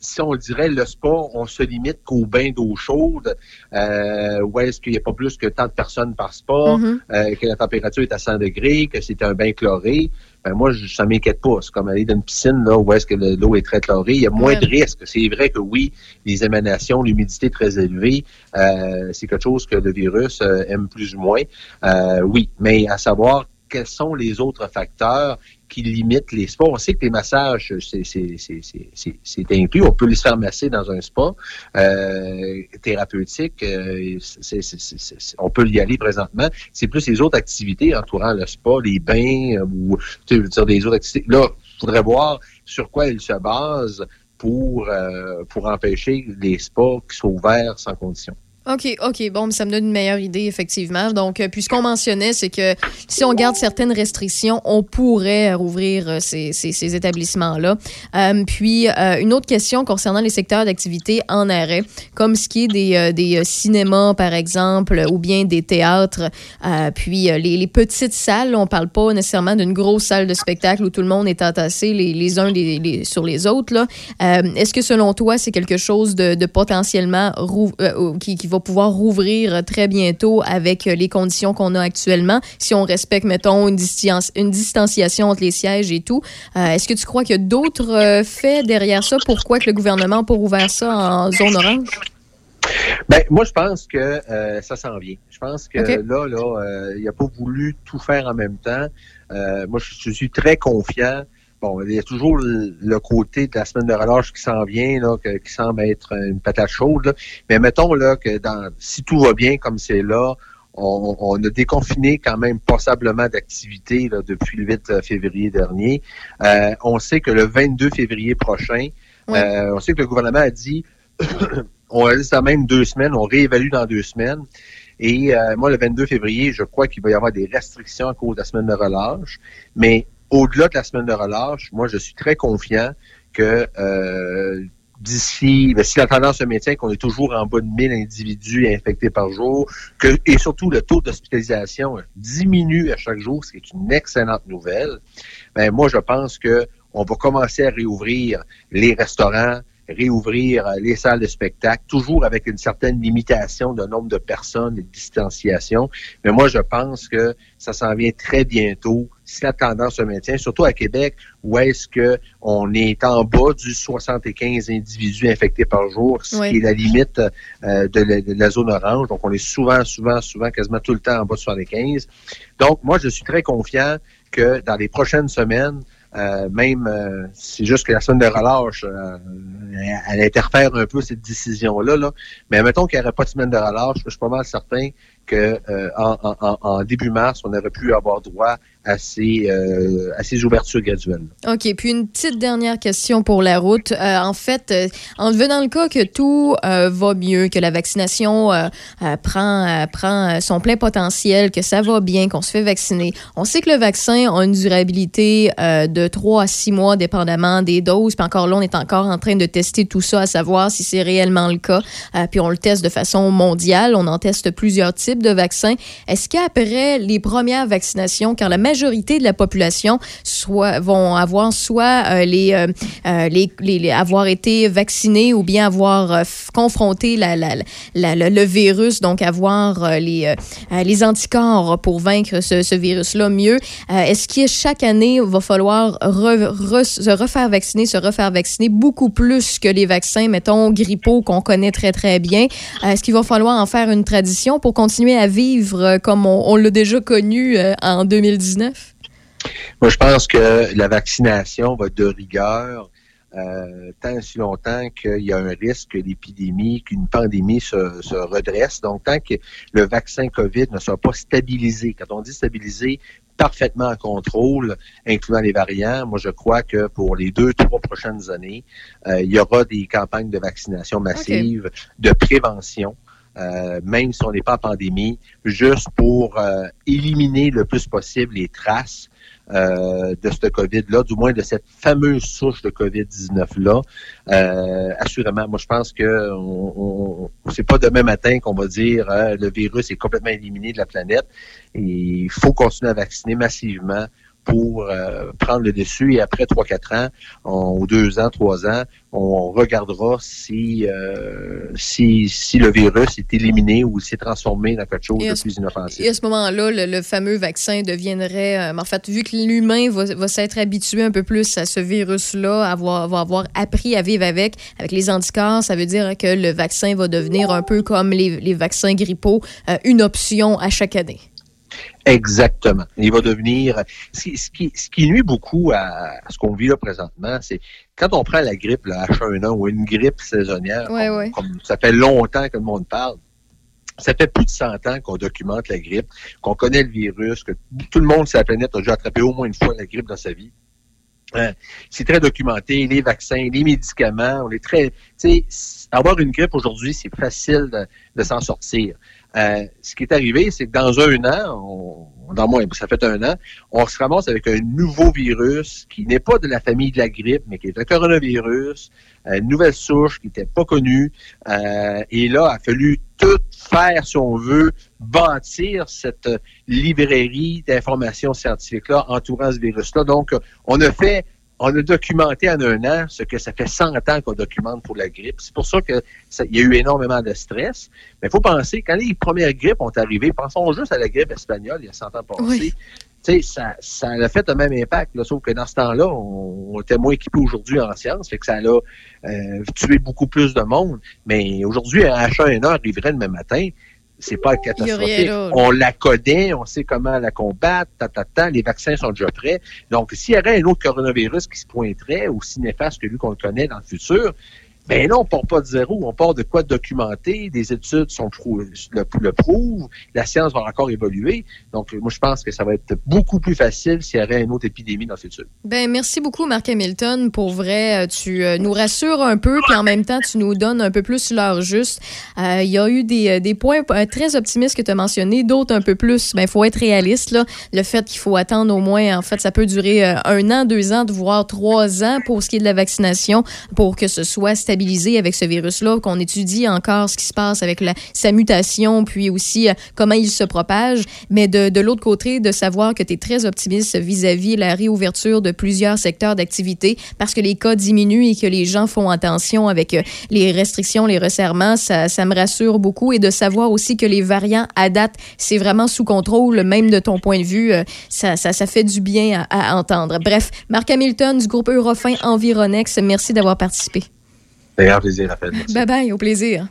Speaker 14: si on dirait le sport, on se limite qu'au bain d'eau chaude, euh, où est-ce qu'il n'y a pas plus que tant de personnes par sport, mm-hmm. euh, que la température est à 100 degrés, que c'est un bain chloré. Ben moi, je, ça m'inquiète pas. C'est comme aller dans une piscine là, où est-ce que l'eau est très chlorée. Il y a moins de risques. C'est vrai que oui, les émanations, l'humidité très élevée, euh, c'est quelque chose que le virus aime plus ou moins. Oui, mais à savoir quels sont les autres facteurs qui limitent les spas. On sait que les massages, c'est inclus. On peut les faire masser dans un spa euh, thérapeutique. Euh, on peut y aller présentement. C'est plus les autres activités entourant le spa, les bains euh, ou tu veux dire, des autres activités. Là, il faudrait voir sur quoi ils se basent pour, euh, pour empêcher les spas qui sont ouverts sans condition.
Speaker 4: OK, OK. Bon, ça me donne une meilleure idée, effectivement. Donc, euh, puis ce qu'on mentionnait, c'est que si on garde certaines restrictions, on pourrait rouvrir euh, ces, établissements-là. Euh, puis, euh, une autre question concernant les secteurs d'activité en arrêt, comme ce qui est des, euh, euh, cinémas, par exemple, ou bien des théâtres. Euh, puis, les, petites salles, on parle pas nécessairement d'une grosse salle de spectacle où tout le monde est entassé les, uns sur les autres. Est-ce que, selon toi, c'est quelque chose de, de potentiellement qui, qui va pouvoir rouvrir très bientôt avec les conditions qu'on a actuellement, si on respecte, mettons, une, distance, une distanciation entre les sièges et tout. Euh, Est-ce que tu crois qu'il y a d'autres euh, faits derrière ça? Pourquoi que le gouvernement n'a pas rouvert ça en zone orange?
Speaker 14: Ben, moi, je pense que euh, ça s'en vient. Je pense que okay. là, là, euh, il n'a pas voulu tout faire en même temps. Euh, moi, je, je, suis très confiant. Bon, il y a toujours le, côté de la semaine de relâche qui s'en vient, là, que, qui semble être une patate chaude. Là. Mais mettons là que dans, si tout va bien comme c'est là, on, on, a déconfiné quand même passablement d'activités depuis le 8 février dernier. Euh, on sait que le 22 février prochain, oui. euh, on sait que le gouvernement a dit on reste à même deux semaines, on réévalue dans deux semaines. Et euh, moi, le 22 février, je crois qu'il va y avoir des restrictions à cause de la semaine de relâche. Mais au-delà de la semaine de relâche, moi, je suis très confiant que euh, d'ici, ben, si la tendance se maintient, qu'on est toujours en bas de 1000 individus infectés par jour, que, et surtout le taux d'hospitalisation diminue à chaque jour, ce qui est une excellente nouvelle, ben, moi, je pense que on va commencer à réouvrir les restaurants, réouvrir les salles de spectacle, toujours avec une certaine limitation de nombre de personnes et de distanciation. Mais moi, je pense que ça s'en vient très bientôt si la tendance se maintient, surtout à Québec, où est-ce que on est en bas du 75 individus infectés par jour, ce oui. qui est la limite euh, de, la, de, la, zone orange. Donc, on est souvent, souvent, souvent, quasiment tout le temps en bas de 75. Donc, moi, je suis très confiant que dans les prochaines semaines, euh, même, euh, c'est juste que la semaine de relâche, euh, elle interfère un peu cette décision-là. Là. Mais mettons qu'il n'y aurait pas de semaine de relâche, je suis pas mal certain que en, en, en, début mars, on aurait pu avoir droit à ces, euh, à ces ouvertures graduelles.
Speaker 4: OK. Puis une petite dernière question pour la route. Euh, en fait, euh, en devenant le cas que tout va mieux, que la vaccination prend, prend son plein potentiel, que ça va bien, qu'on se fait vacciner, on sait que le vaccin a une durabilité de 3 à 6 mois, dépendamment des doses. Puis encore là, on est encore en train de tester tout ça, à savoir si c'est réellement le cas. puis on le teste de façon mondiale. On en teste plusieurs types de vaccins. Est-ce qu'après les premières vaccinations, quand de la population vont avoir soit euh, les, euh, les, avoir été vaccinés ou bien avoir euh, confronté le virus, donc avoir euh, les, euh, les anticorps pour vaincre ce, virus-là mieux. Est-ce que chaque année, va falloir se refaire vacciner, se refaire vacciner beaucoup plus que les vaccins, mettons, grippaux qu'on connaît très, très bien? Est-ce qu'il va falloir en faire une tradition pour continuer à vivre comme on, on l'a déjà connu en 2019?
Speaker 14: Moi, je pense que la vaccination va être de rigueur euh, tant si longtemps qu'il y a un risque que l'épidémie, qu'une pandémie se, se, redresse. Donc, tant que le vaccin COVID ne sera pas stabilisé, quand on dit stabilisé, parfaitement en contrôle, incluant les variants, moi, je crois que pour les deux, trois prochaines années, euh, il y aura des campagnes de vaccination massive, okay. de prévention. Euh, même si on n'est pas en pandémie, juste pour euh, éliminer le plus possible les traces euh, de ce COVID-là, du moins de cette fameuse souche de COVID-19-là. Euh, assurément, moi je pense que on, on c'est pas demain matin qu'on va dire hein, le virus est complètement éliminé de la planète. Il faut continuer à vacciner massivement pour euh, prendre le dessus et après 3-4 ans, on, ou 2 ans, 3 ans, on regardera si, euh, si, si le virus est éliminé ou s'est transformé dans quelque chose de plus inoffensif.
Speaker 4: Et à ce moment-là, le, le, fameux vaccin deviendrait, euh, en fait, vu que l'humain va, va s'être habitué un peu plus à ce virus-là, avoir, va avoir appris à vivre avec, avec les anticorps, ça veut dire que le vaccin va devenir un peu comme les, les vaccins grippaux, une option à chaque année.
Speaker 14: Exactement. Il va devenir. Ce qui, ce qui, ce qui nuit beaucoup à, à ce qu'on vit là présentement, c'est quand on prend la grippe, le H1N1 ou une grippe saisonnière,
Speaker 4: ouais,
Speaker 14: comme,
Speaker 4: ouais.
Speaker 14: comme, ça fait longtemps que le monde parle. Ça fait plus de 100 ans qu'on documente la grippe, qu'on connaît le virus, que tout le monde sur la planète a déjà attrapé au moins une fois la grippe dans sa vie. Euh, c'est très documenté, les vaccins, les médicaments, on est très, tu sais, avoir une grippe aujourd'hui, c'est facile de, de s'en sortir. Euh, ce qui est arrivé, c'est que dans un an, on, dans moins, ça fait un an, on se ramasse avec un nouveau virus qui n'est pas de la famille de la grippe, mais qui est un coronavirus, euh, une nouvelle souche qui n'était pas connue. Euh, et là, a fallu tout faire, si on veut, bâtir cette librairie d'informations scientifiques-là entourant ce virus-là. Donc, on a fait on a documenté en un an ce que ça fait 100 ans qu'on documente pour la grippe. C'est pour ça qu'il y a eu énormément de stress. Mais il faut penser, quand les premières grippes ont arrivé, pensons juste à la grippe espagnole il y a 100 ans passés, Ça, ça a fait le même impact, là, sauf que dans ce temps-là, on, était moins équipé aujourd'hui en sciences, fait que ça a euh, tué beaucoup plus de monde. Mais aujourd'hui, un H1N1 arriverait le même matin, c'est pas catastrophique. On la connaît, on sait comment la combattre, ta, les vaccins sont déjà prêts. Donc, s'il y avait un autre coronavirus qui se pointerait, aussi néfaste que lui qu'on le connaît dans le futur, ben non, on part pas de zéro, on part de quoi documenter, des études sont le, prouvent, la science va encore évoluer. Donc, moi, je pense que ça va être beaucoup plus facile s'il y avait une autre épidémie dans le futur.
Speaker 4: Ben, merci beaucoup, Marc Hamilton. Pour vrai, euh, tu euh, nous rassures un peu, puis en même temps, tu nous donnes un peu plus l'heure juste. Euh, il y a eu des, points très optimistes que tu as mentionnés, d'autres un peu plus. Ben, faut être réaliste, là. Le fait qu'il faut attendre au moins, en fait, ça peut durer un an, deux ans, voire trois ans pour ce qui est de la vaccination, pour que ce soit stabilisé avec ce virus-là, qu'on étudie encore ce qui se passe avec sa mutation, puis aussi euh, comment il se propage. Mais de, l'autre côté, de savoir que tu es très optimiste vis-à-vis la réouverture de plusieurs secteurs d'activité parce que les cas diminuent et que les gens font attention avec euh, les restrictions, les resserrements, ça, me rassure beaucoup. Et de savoir aussi que les variants à date, c'est vraiment sous contrôle, même de ton point de vue, euh, ça fait du bien à, à entendre. Bref, Marc Hamilton du groupe Eurofin Environex, merci d'avoir participé.
Speaker 14: C'est un plaisir, Raphaël.
Speaker 4: Bye bye, au plaisir.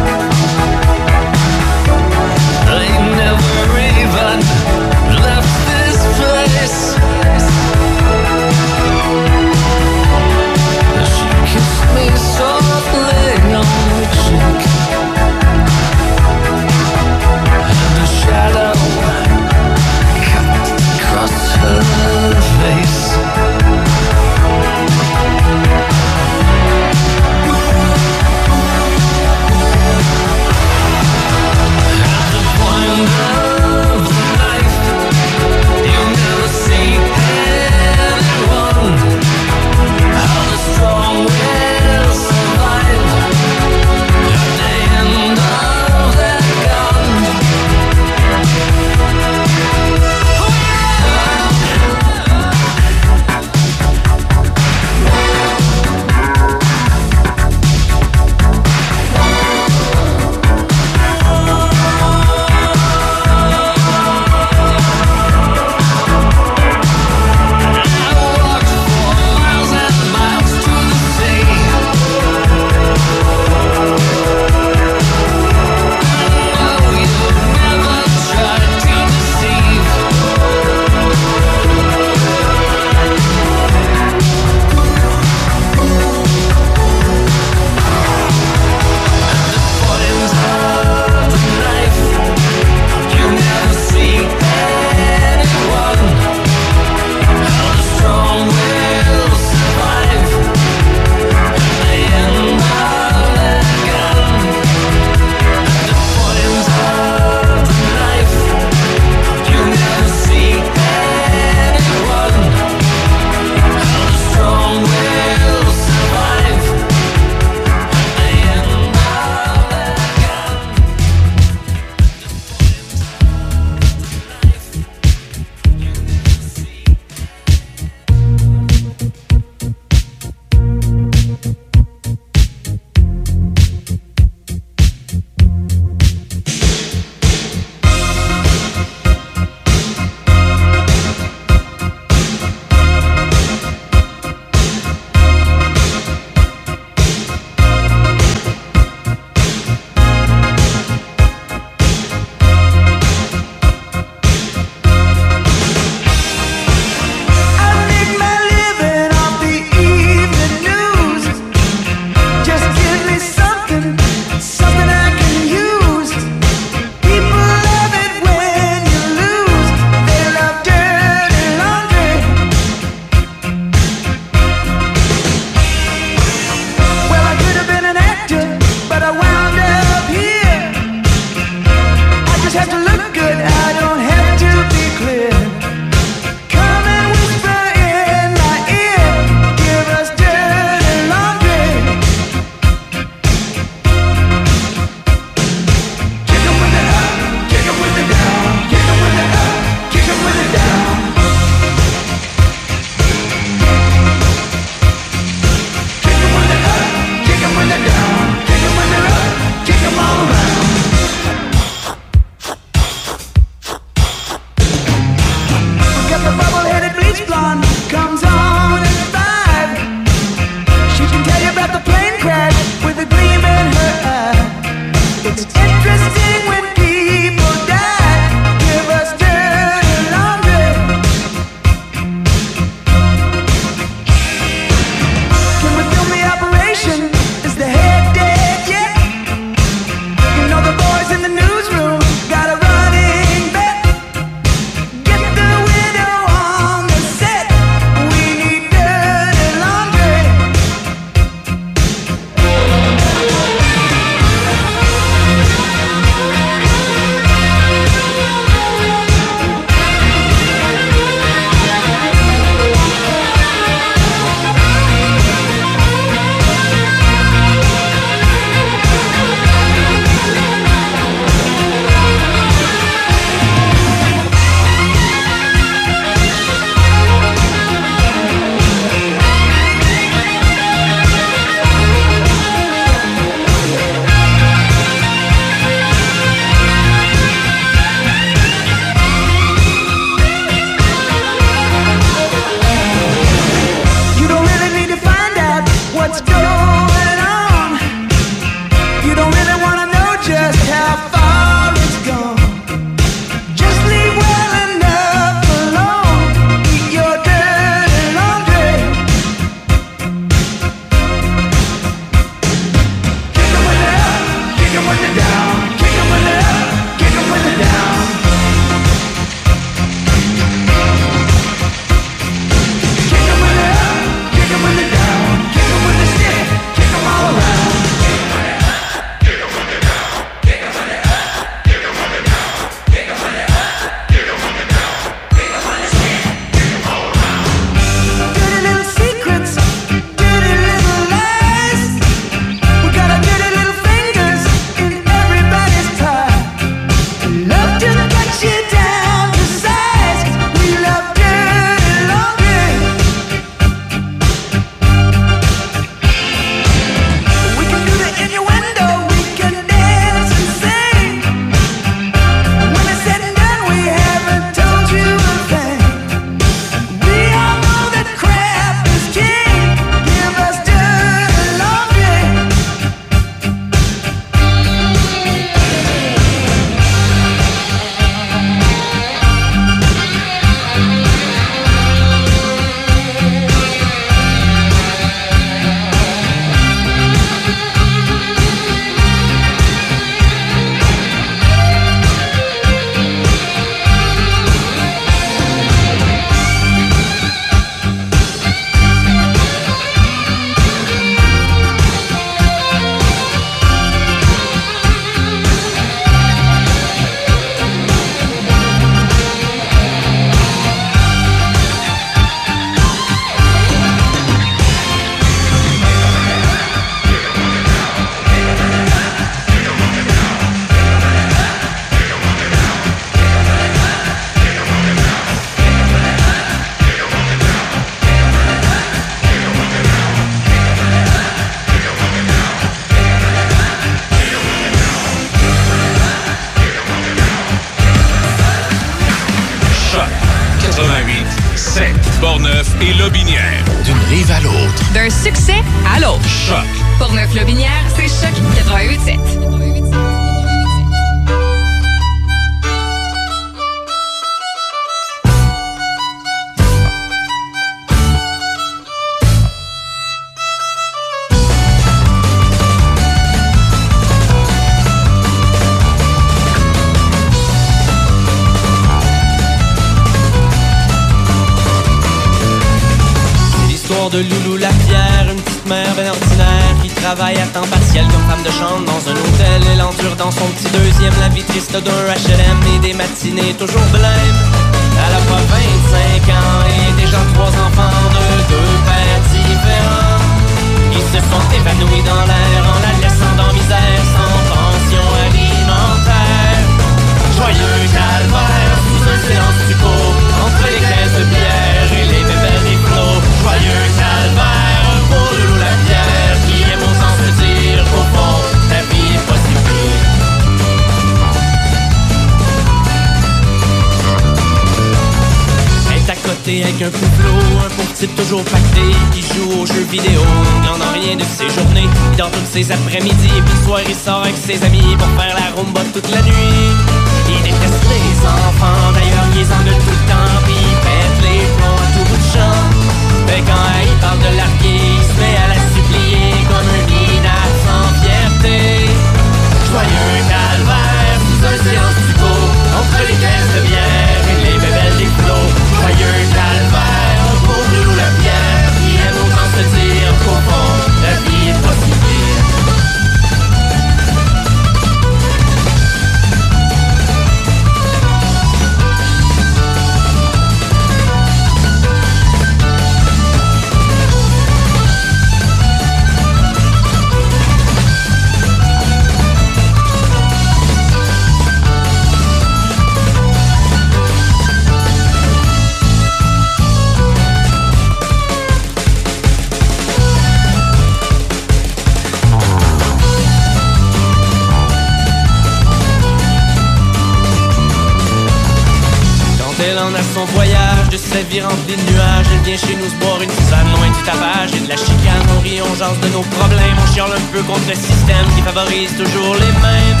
Speaker 17: Elle en a son voyage de cette vie remplie de nuages, elle vient chez nous boire une tisane loin du tapage et de la chicane. On rit, on jase de nos problèmes, on chiale un peu contre le système qui favorise toujours les mêmes.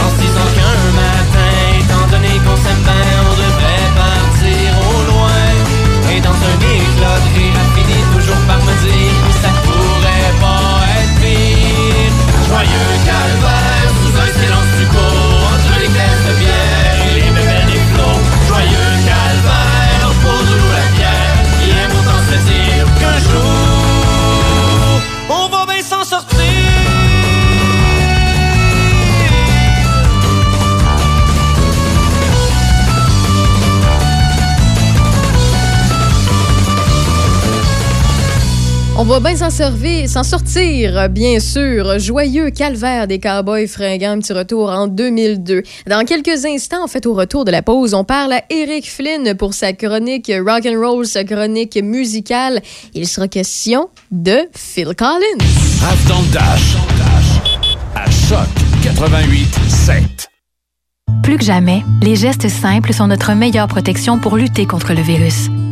Speaker 17: En se disant qu'un matin, étant donné qu'on s'aime bien, on devrait partir au loin. Et dans un éclat de rire, elle toujours par me dire ça pourrait pas être pire. Joyeux calvaire, On va bien s'en
Speaker 4: servir, s'en sortir, bien sûr. Joyeux calvaire des cowboys fringants, petit retour en 2002. Dans quelques instants, en fait, au retour de la pause, on parle à Eric Flynn pour sa chronique rock and roll, sa chronique musicale. Il sera question de Phil Collins.
Speaker 1: Rave dans le dash. À choc 88 7.
Speaker 18: Plus que jamais, les gestes simples sont notre meilleure protection pour lutter contre le virus.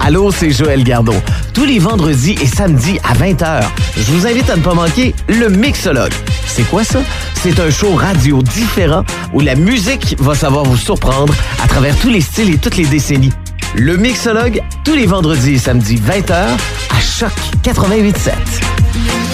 Speaker 19: Allô, c'est Joël Gardot. Tous les vendredis et samedis à 20h, je vous invite à ne pas manquer le Mixologue. C'est quoi ça? C'est un show radio différent où la musique va savoir vous surprendre à travers tous les styles et toutes les décennies. Le Mixologue, tous les vendredis et samedis 20h à Choc 88.7.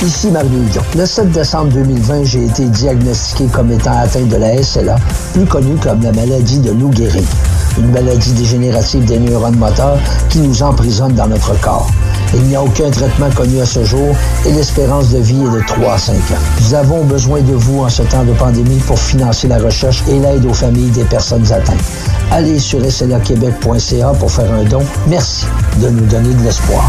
Speaker 20: Ici Mario Dion. Le 7 décembre 2020, j'ai été diagnostiqué comme étant atteint de la SLA, plus connue comme la maladie de Lou Gehrig, une maladie dégénérative des neurones moteurs qui nous emprisonne dans notre corps. Il n'y a aucun traitement connu à ce jour et l'espérance de vie est de 3 à 5 ans. Nous avons besoin de vous en ce temps de pandémie pour financer la recherche et l'aide aux familles des personnes atteintes. Allez sur slaquebec.ca pour faire un don. Merci de nous donner de l'espoir.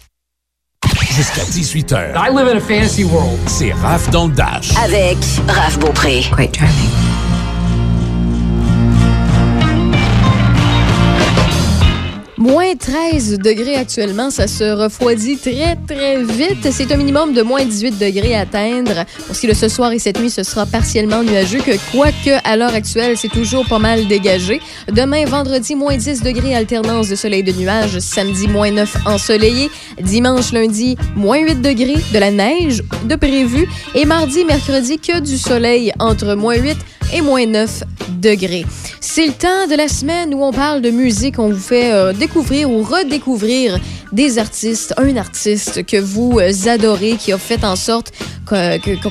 Speaker 1: Jusqu'à 18h.
Speaker 21: I live in a fantasy world.
Speaker 1: C'est Raph dans le Dash.
Speaker 7: Avec Raph Beaupré.
Speaker 3: Quite charming.
Speaker 4: Moins 13 degrés actuellement, ça se refroidit très très vite. C'est un minimum de moins 18 degrés à atteindre. Pour ce qui est de ce soir et cette nuit, ce sera partiellement nuageux, que quoique à l'heure actuelle, c'est toujours pas mal dégagé. Demain, vendredi, moins 10 degrés, alternance de soleil et de nuages. Samedi, moins 9 ensoleillé. Dimanche, lundi, moins 8 degrés, de la neige de prévu. Et mardi, mercredi, que du soleil entre moins 8 et moins 9 degrés. C'est le temps de la semaine où on parle de musique, on vous fait euh, découvrir ou redécouvrir des artistes, un artiste que vous euh, adorez, qui a fait en sorte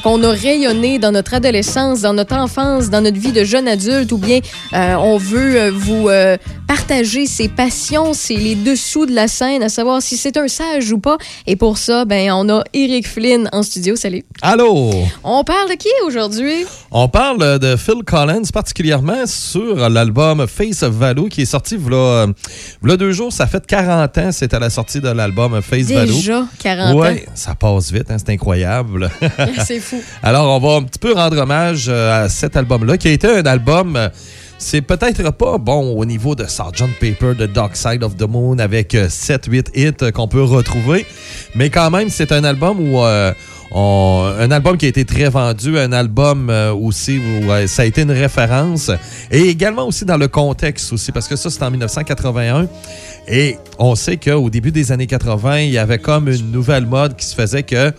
Speaker 4: qu'on a rayonné dans notre adolescence, dans notre enfance, dans notre vie de jeune adulte, ou bien euh, on veut vous euh, partager ses passions, c'est les dessous de la scène, à savoir si c'est un sage ou pas. Et pour ça, ben on a Eric Flynn en studio. Salut.
Speaker 22: Allô?
Speaker 4: On parle de qui aujourd'hui?
Speaker 22: On parle de Phil Collins, particulièrement sur l'album Face of Value qui est sorti v'là, euh, v'là deux jours. Ça fait 40 ans, c'est à la sortie de l'album Face Value.
Speaker 4: Déjà 40
Speaker 22: ouais,
Speaker 4: ans.
Speaker 22: ça passe vite, hein, c'est incroyable.
Speaker 4: C'est fou.
Speaker 22: Alors, on va un petit peu rendre hommage euh, à cet album-là, qui a été un album. euh, C'est peut-être pas bon au niveau de Sgt. Paper, de Dark Side of the Moon, avec 7-8 hits euh, qu'on peut retrouver. Mais quand même, c'est un album où. euh, on- un album qui a été très vendu, un album euh, aussi où euh, ça a été une référence. Et également aussi dans le contexte aussi, parce que ça, c'était en 1981. Et on sait qu'au début des années 80, il y avait comme une nouvelle mode qui se faisait que,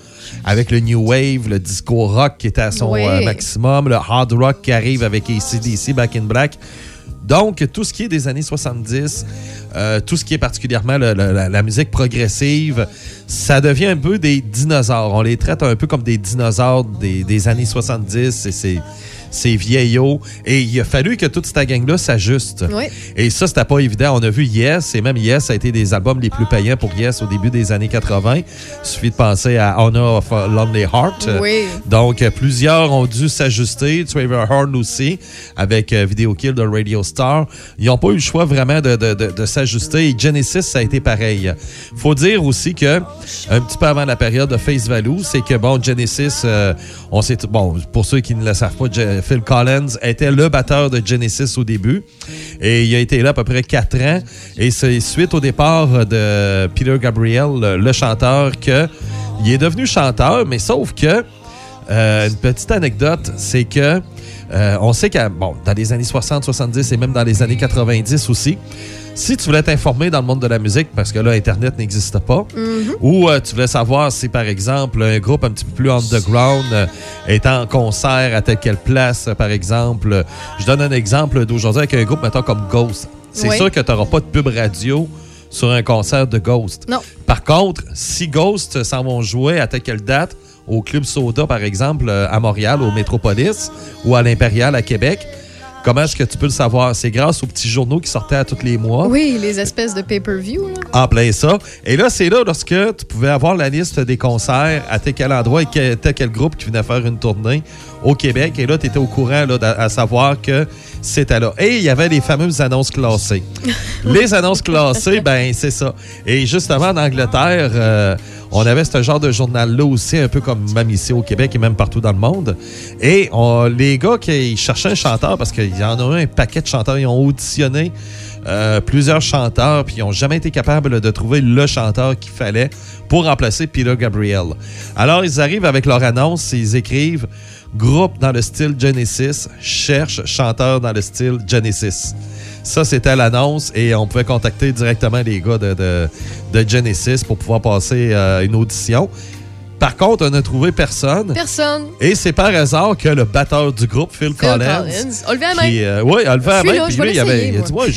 Speaker 22: avec le New Wave, le disco rock qui était à son euh, maximum, le hard rock qui arrive avec ACDC, Back in Black. Donc, tout ce qui est des années 70, euh, tout ce qui est particulièrement la, la musique progressive, ça devient un peu des dinosaures. On les traite un peu comme des dinosaures des, des années 70. Et c'est c'est vieillot. Et il a fallu que toute cette gang-là s'ajuste.
Speaker 4: Oui.
Speaker 22: Et ça, c'était pas évident. On a vu Yes, et même Yes a été des albums les plus payants pour Yes au début des années 80. Il suffit de penser à Honor of a Lonely Heart.
Speaker 4: Oui.
Speaker 22: Donc, plusieurs ont dû s'ajuster. Trevor Horn aussi, avec euh, Video Kill de Radio Star. Ils n'ont pas eu le choix vraiment de, de- de- de s'ajuster. Et Genesis, ça a été pareil. faut dire aussi que, un petit peu avant la période de Face Value, c'est que, bon, Genesis, euh, on sait, bon, pour ceux qui ne le savent pas, Phil Collins était le batteur de Genesis au début. Et il a été là à peu près quatre ans. Et c'est suite au départ de Peter Gabriel, le, chanteur, que il est devenu chanteur, mais sauf que euh, une petite anecdote, c'est que euh, on sait que bon, dans les années 60, 70 et même dans les années 90 aussi, si tu voulais t'informer dans le monde de la musique, parce que là, Internet n'existe pas, ou euh, tu voulais savoir si, par exemple, un groupe un petit peu plus underground euh, est en concert à telle quelle place, euh, par exemple. Je donne un exemple d'aujourd'hui avec un groupe, mettons, comme Ghost. C'est
Speaker 4: Oui.
Speaker 22: sûr que tu n'auras pas de pub radio sur un concert de Ghost.
Speaker 4: Non.
Speaker 22: Par contre, si Ghost s'en vont jouer à telle quelle date, au Club Soda, par exemple, à Montréal, au Métropolis, ou à l'Impérial à Québec, comment est-ce que tu peux le savoir? C'est grâce aux petits journaux qui sortaient à tous les mois.
Speaker 4: Oui, les espèces de pay-per-view.
Speaker 22: En plein ça. Et là, c'est là lorsque tu pouvais avoir la liste des concerts à tel quel endroit et que- tel quel groupe qui venait faire une tournée au Québec. Et là, tu étais au courant là, à savoir que c'était là. Et il y avait les fameuses annonces classées. les annonces classées, ben c'est ça. Et justement, en Angleterre, euh, on avait ce genre de journal-là aussi, un peu comme même ici au Québec et même partout dans le monde. Et les gars qui cherchaient un chanteur, parce qu'il y en a eu un paquet de chanteurs, ils ont auditionné euh, plusieurs chanteurs, puis ils n'ont jamais été capables de trouver le chanteur qu'il fallait pour remplacer Peter Gabriel. Alors, ils arrivent avec leur annonce, ils écrivent groupe dans le style Genesis, cherche chanteur dans le style Genesis. Ça, c'était l'annonce et on pouvait contacter directement les gars de, de- de Genesis pour pouvoir passer euh, une audition. Par contre, on n'a trouvé personne.
Speaker 4: Personne.
Speaker 22: Et c'est par hasard que le batteur du groupe, Phil,
Speaker 4: Phil
Speaker 22: Collins,
Speaker 4: Collins. On la main.
Speaker 22: qui, euh, oui, a levé la
Speaker 4: Je suis
Speaker 22: main. Puis lui, il avait, il a dit, ouais,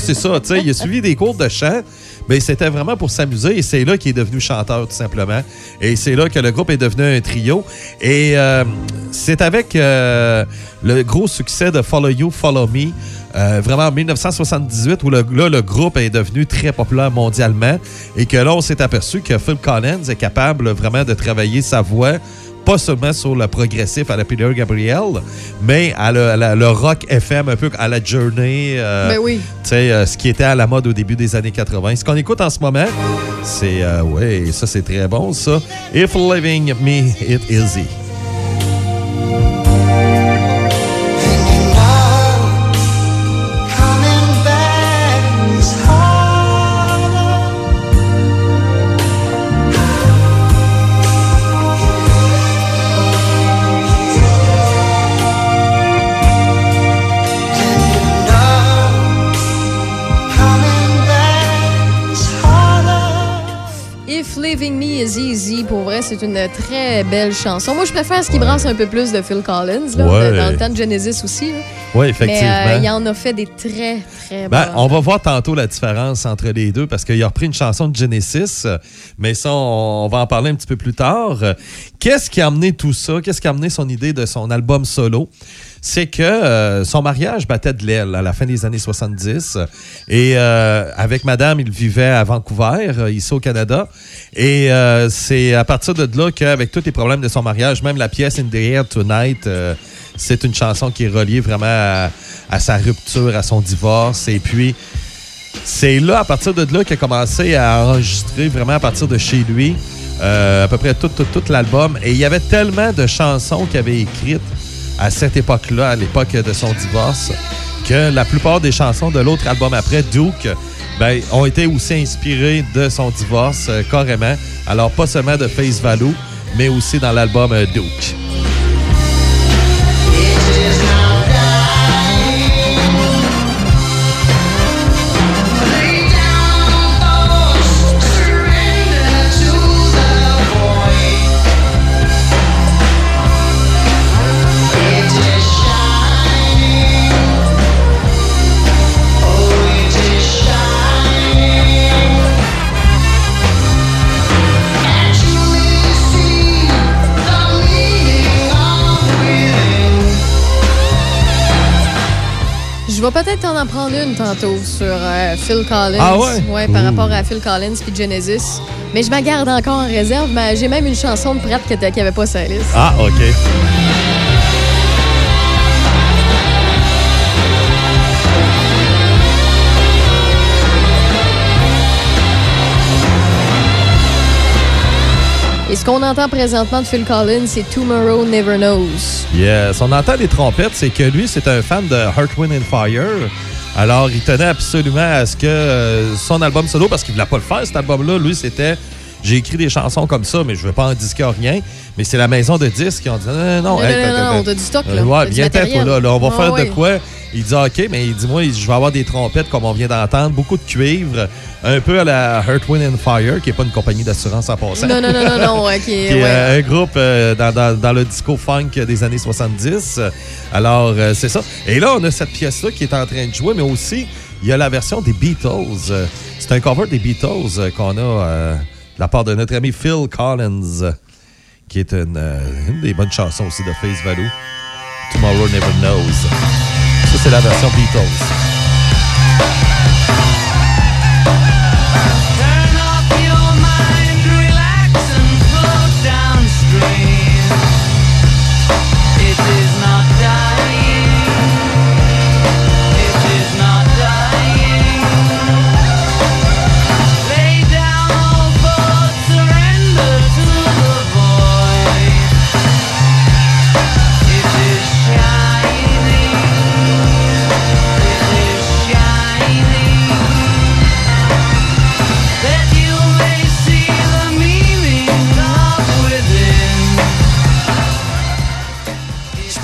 Speaker 22: c'est ça. tu sais, il a suivi des cours de chant. Mais c'était vraiment pour s'amuser et c'est là qu'il est devenu chanteur tout simplement. Et c'est là que le groupe est devenu un trio. Et euh, c'est avec euh, le gros succès de Follow You, Follow Me, euh, vraiment en 1978, où le, là, le groupe est devenu très populaire mondialement et que là, on s'est aperçu que Phil Collins est capable vraiment de travailler sa voix pas seulement sur le progressif à la Peter Gabriel, mais à le, à la- le rock FM, un peu à la Journey. euh,
Speaker 4: Ben oui.
Speaker 22: tu sais, euh, ce qui était à la mode au début des années 80. Ce qu'on écoute en ce moment, c'est, euh, ouais, ça c'est très bon, ça. If Living Me It Easy.
Speaker 4: C'est une très belle chanson. Moi, je préfère ce qui brasse un peu plus de Phil Collins, là,
Speaker 22: Ouais.
Speaker 4: dans le temps de Genesis aussi.
Speaker 22: Oui, effectivement.
Speaker 4: Mais euh, il en a fait des très, très
Speaker 22: Ben,
Speaker 4: bonnes.
Speaker 22: on va voir tantôt la différence entre les deux parce qu'il a repris une chanson de Genesis, mais ça, on, on va en parler un petit peu plus tard. Qu'est-ce qui a amené tout ça? Qu'est-ce qui a amené son idée de son album solo? C'est que euh, son mariage battait de l'aile à la fin des années 70 et euh, avec madame, il vivait à Vancouver, euh, ici au Canada. Et c'est à partir de là qu'avec tous les problèmes de son mariage, même la pièce In the Air Tonight, c'est une chanson qui est reliée vraiment à, sa rupture, à son divorce. Et puis, c'est là, à partir de là, qu'il a commencé à enregistrer vraiment à partir de chez lui, à peu près tout, tout, tout l'album. Et il y avait tellement de chansons qu'il avait écrites à cette époque-là, à l'époque de son divorce, que la plupart des chansons de l'autre album après, Duke, ben, ont été aussi inspirées de son divorce, euh, carrément. Alors, pas seulement de Face Value, mais aussi dans l'album euh, Duke.
Speaker 4: Vais peut-être en prendre une tantôt sur euh, Phil Collins.
Speaker 22: Ah ouais?
Speaker 4: par
Speaker 22: Ouh.
Speaker 4: rapport à Phil Collins puis Genesis. Mais je me garde encore en réserve. Mais j'ai même une chanson de prête qui n'avait pas sa liste.
Speaker 22: Ah, OK.
Speaker 4: Qu'on entend présentement de Phil Collins, c'est Tomorrow Never Knows.
Speaker 22: Yes. On entend les trompettes, c'est que lui, c'est un fan de Heart, Wind and Fire. Alors, il tenait absolument à ce que euh, son album solo, parce qu'il voulait pas le faire, cet album-là, lui, c'était j'ai écrit des chansons comme ça, mais je veux pas en disquer rien. Mais c'est la maison de disques qui ont dit non, non, non.
Speaker 4: Non,
Speaker 22: hey,
Speaker 4: non,
Speaker 22: t'as-
Speaker 4: non,
Speaker 22: t'as-
Speaker 4: non, t'as du stock, là.
Speaker 22: Ouais, toi,
Speaker 4: matériel.
Speaker 22: là, là, on va
Speaker 4: Ah,
Speaker 22: faire
Speaker 4: ouais.
Speaker 22: de quoi? Il dit OK, mais il dit moi, je vais avoir des trompettes comme on vient d'entendre, beaucoup de cuivre, un peu à la Heart, Wind and Fire, qui est pas une compagnie d'assurance en passant.
Speaker 4: Non, non, non, non, non, ok,
Speaker 22: qui est
Speaker 4: ouais.
Speaker 22: euh, un groupe euh, dans, dans- dans le disco funk des années 70. Alors, euh, c'est ça. Et là, on a cette pièce-là qui est en train de jouer, mais aussi, il y a la version des Beatles. C'est un cover des Beatles qu'on a euh, la part de notre ami Phil Collins, qui est une, euh, des bonnes chansons aussi de Face Value. Tomorrow Never Knows. Ça, c'est la version Beatles.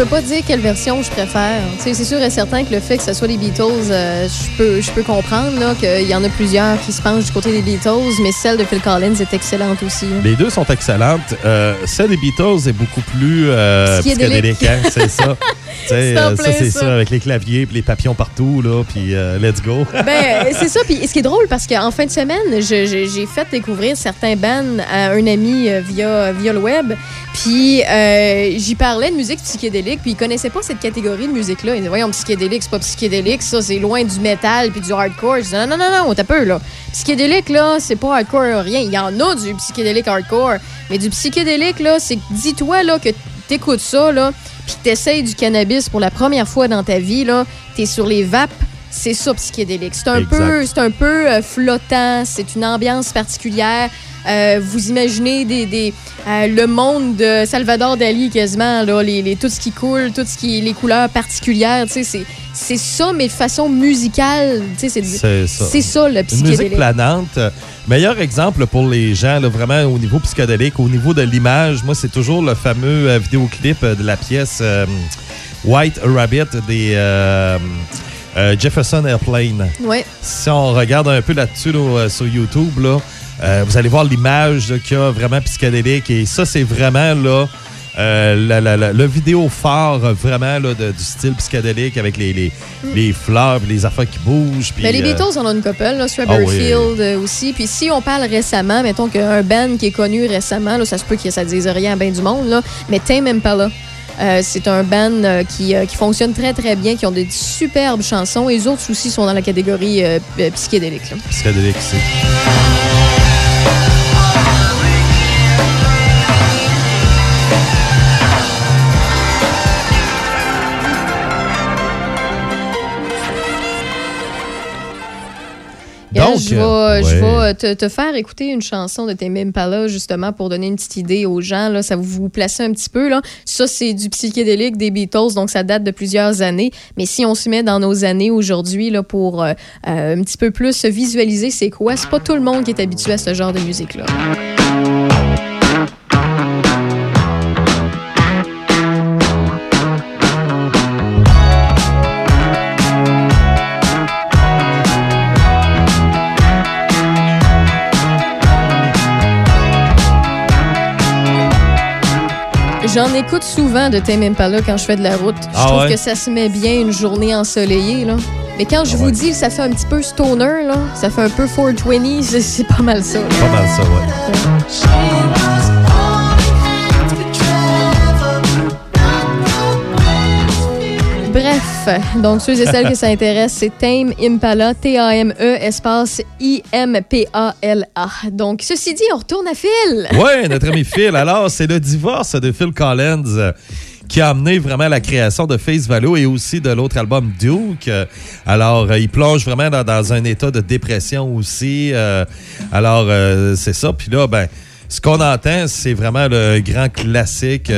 Speaker 4: Peux pas dire quelle version je préfère. Tu sais, c'est sûr et certain que le fait que ce soit les Beatles, euh, je peux, je peux comprendre là, qu'il y en a plusieurs qui se penchent du côté des Beatles, mais celle de Phil Collins est excellente aussi. là.
Speaker 22: Les deux sont excellentes. Euh, celle des Beatles est beaucoup plus euh,
Speaker 4: psychédélique,
Speaker 22: hein, c'est ça. Euh, ça, c'est
Speaker 4: ça.
Speaker 22: ça, avec les claviers puis les papillons partout, là, puis euh, let's go.
Speaker 4: Ben, c'est ça. Puis ce qui est drôle, parce qu'en fin de semaine, j'ai fait découvrir certains bands à un ami euh, via, via le web. Puis euh, j'y parlais de musique psychédélique, puis il connaissait pas cette catégorie de musique-là. Il disait, voyons, psychédélique, c'est pas psychédélique, ça, c'est loin du métal puis du hardcore. Je disais, non, non, non, non, t'as peu, là. Psychédélique, là, c'est pas hardcore, rien. Il y en a du psychédélique hardcore, mais du psychédélique, là, c'est dis-toi, là, que t'écoutes ça, là, puis t'essayes du cannabis pour la première fois dans ta vie, là, t'es sur les vapes, c'est ça psychédélique. C'est un
Speaker 2: Exact.
Speaker 4: peu, c'est un peu euh, flottant, c'est une ambiance particulière. Euh, vous imaginez des, des, euh, le monde de Salvador Dali quasiment, là, les, les- tout ce qui coule, tout ce qui les couleurs particulières, tu sais, c'est, c'est ça, mais de façon musicale, tu sais, c'est,
Speaker 22: ça.
Speaker 4: c'est ça le
Speaker 22: Une musique
Speaker 4: psychédélique.
Speaker 22: planante. Meilleur exemple pour les gens, là, vraiment au niveau psychédélique, au niveau de l'image, moi, c'est toujours le fameux euh, vidéoclip euh, de la pièce White Rabbit des euh, Jefferson Airplane.
Speaker 4: Ouais.
Speaker 22: Si on regarde un peu là-dessus là, sur YouTube, là, euh, vous allez voir l'image qu'il y a vraiment psychédélique. Et ça, c'est vraiment là, euh, la- la- la- le vidéo phare vraiment là, de- du style psychédélique avec les, les, les fleurs les affaires qui bougent.
Speaker 4: Ben, les
Speaker 22: euh,
Speaker 4: Beatles, on a une couple, là, Strawberry
Speaker 22: Ah oui.
Speaker 4: Euh, aussi. Puis si on parle récemment, mettons qu'un band qui est connu récemment, là, ça se peut que ça dise rien à bien du monde, là, mais Tame Impala. euh, c'est un band euh, qui, euh, qui fonctionne très très bien, qui ont des superbes chansons. Et les autres aussi sont dans la catégorie psychédélique. là.
Speaker 22: psychédélique, c'est. Donc,
Speaker 4: je vais,
Speaker 22: euh,
Speaker 4: je vais te, te faire écouter une chanson de Tame Impala, justement, pour donner une petite idée aux gens. Là, ça va vous placer un petit peu. Là. Ça, c'est du psychédélique des Beatles, donc ça date de plusieurs années. Mais si on se met dans nos années aujourd'hui là, pour euh, euh, un petit peu plus se visualiser c'est quoi, c'est pas tout le monde qui est habitué à ce genre de musique-là. J'en écoute souvent de Tame Impala quand je fais de la route. Je
Speaker 22: Ah
Speaker 4: trouve
Speaker 22: ouais?
Speaker 4: que ça se met bien une journée ensoleillée. Là. Mais quand je
Speaker 22: Ah
Speaker 4: vous
Speaker 22: ouais.
Speaker 4: dis ça fait un petit peu stoner, là, ça fait un peu 420, c'est- c'est pas mal ça. là.
Speaker 22: Pas mal ça, ouais.
Speaker 4: Donc ceux et celles que ça intéresse, c'est Tame Impala, T-A-M-E, espace I-M-P-A-L-A. Donc, ceci dit, on retourne à Phil.
Speaker 22: Oui, notre ami Phil. Alors, c'est le divorce de Phil Collins euh, qui a amené vraiment la création de Face Value et aussi de l'autre album Duke. Alors, euh, il plonge vraiment dans, un état de dépression aussi. Euh, alors, c'est ça. Puis là, ben, ce qu'on entend, c'est vraiment le grand classique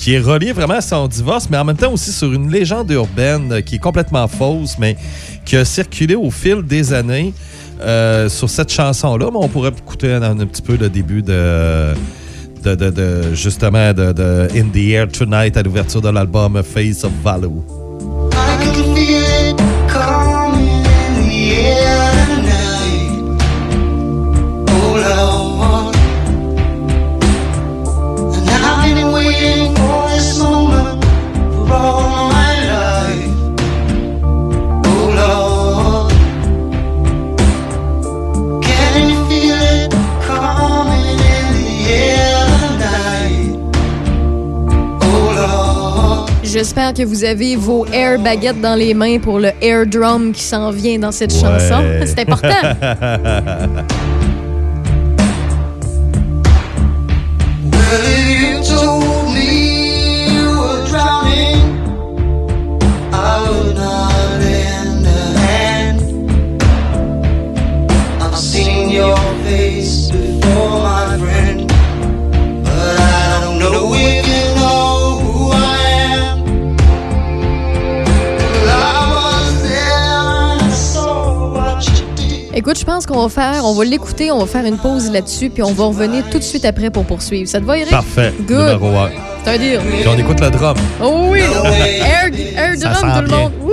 Speaker 22: qui est relié vraiment à son divorce, mais en même temps aussi sur une légende urbaine qui est complètement fausse, mais qui a circulé au fil des années euh, sur cette chanson-là. Mais on pourrait écouter un, petit peu le début de, justement de, In the Air Tonight à l'ouverture de l'album Face of Value.
Speaker 4: J'espère que vous avez vos air baguettes dans les mains pour le air drum qui s'en vient dans cette
Speaker 22: Ouais.
Speaker 4: chanson. C'est important. Écoute, je pense qu'on va faire, on va l'écouter, on va faire une pause là-dessus, puis on va revenir tout de suite après pour poursuivre. Ça te va, Eric?
Speaker 22: Parfait.
Speaker 4: Good.
Speaker 9: C'est un deal.
Speaker 22: Puis on écoute le drum.
Speaker 9: Oh oui! Air, air
Speaker 22: Ça
Speaker 9: drum, tout le monde. Woo!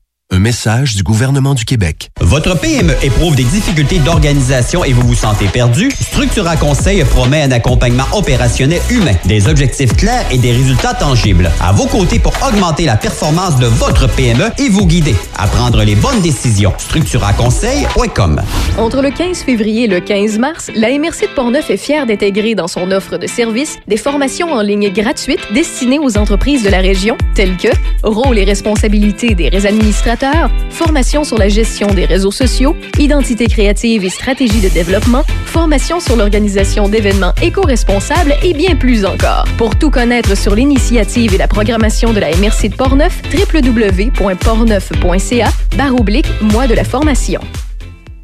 Speaker 23: Un message du gouvernement du Québec.
Speaker 21: Votre PME éprouve des difficultés d'organisation et vous vous sentez perdu? Structura Conseil promet un accompagnement opérationnel humain, des objectifs clairs et des résultats tangibles. À vos côtés pour augmenter la performance de votre PME et vous guider à prendre les bonnes décisions. StructuraConseil.com
Speaker 4: Entre le 15 février et le 15 mars, la MRC de Portneuf est fière d'intégrer dans son offre de services des formations en ligne gratuites destinées aux entreprises de la région, telles que rôle et responsabilités des administrateurs, formation sur la gestion des réseaux sociaux, identité créative et stratégie de développement, formation sur l'organisation d'événements éco-responsables et bien plus encore. Pour tout connaître sur l'initiative et la programmation de la MRC de Portneuf, www.portneuf.ca barre oblique mois de la formation.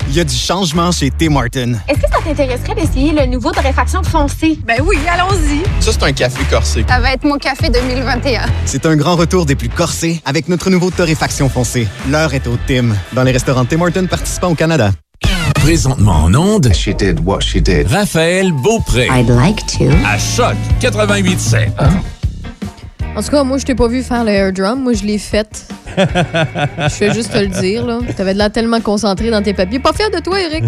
Speaker 24: Il y a du changement chez Tim Martin.
Speaker 25: Est-ce que ça t'intéresserait d'essayer le nouveau torréfaction foncé? Ben oui, allons-y.
Speaker 24: Ça, c'est un café corsé.
Speaker 25: Ça va être mon café 2021.
Speaker 24: C'est un grand retour des plus corsés avec notre nouveau torréfaction foncé. L'heure est au Tim, dans les restaurants Tim Martin participants au Canada.
Speaker 1: Présentement en onde. She did what she did. Raphaël Beaupré.
Speaker 7: I'd like to.
Speaker 1: À Choc 88.7.
Speaker 4: En tout cas, moi, je t'ai pas vu faire le air drum. Moi, je l'ai fait. je fais juste te le dire, là. T'avais de l'air tellement concentré dans tes papiers. Pas fier de toi, Eric.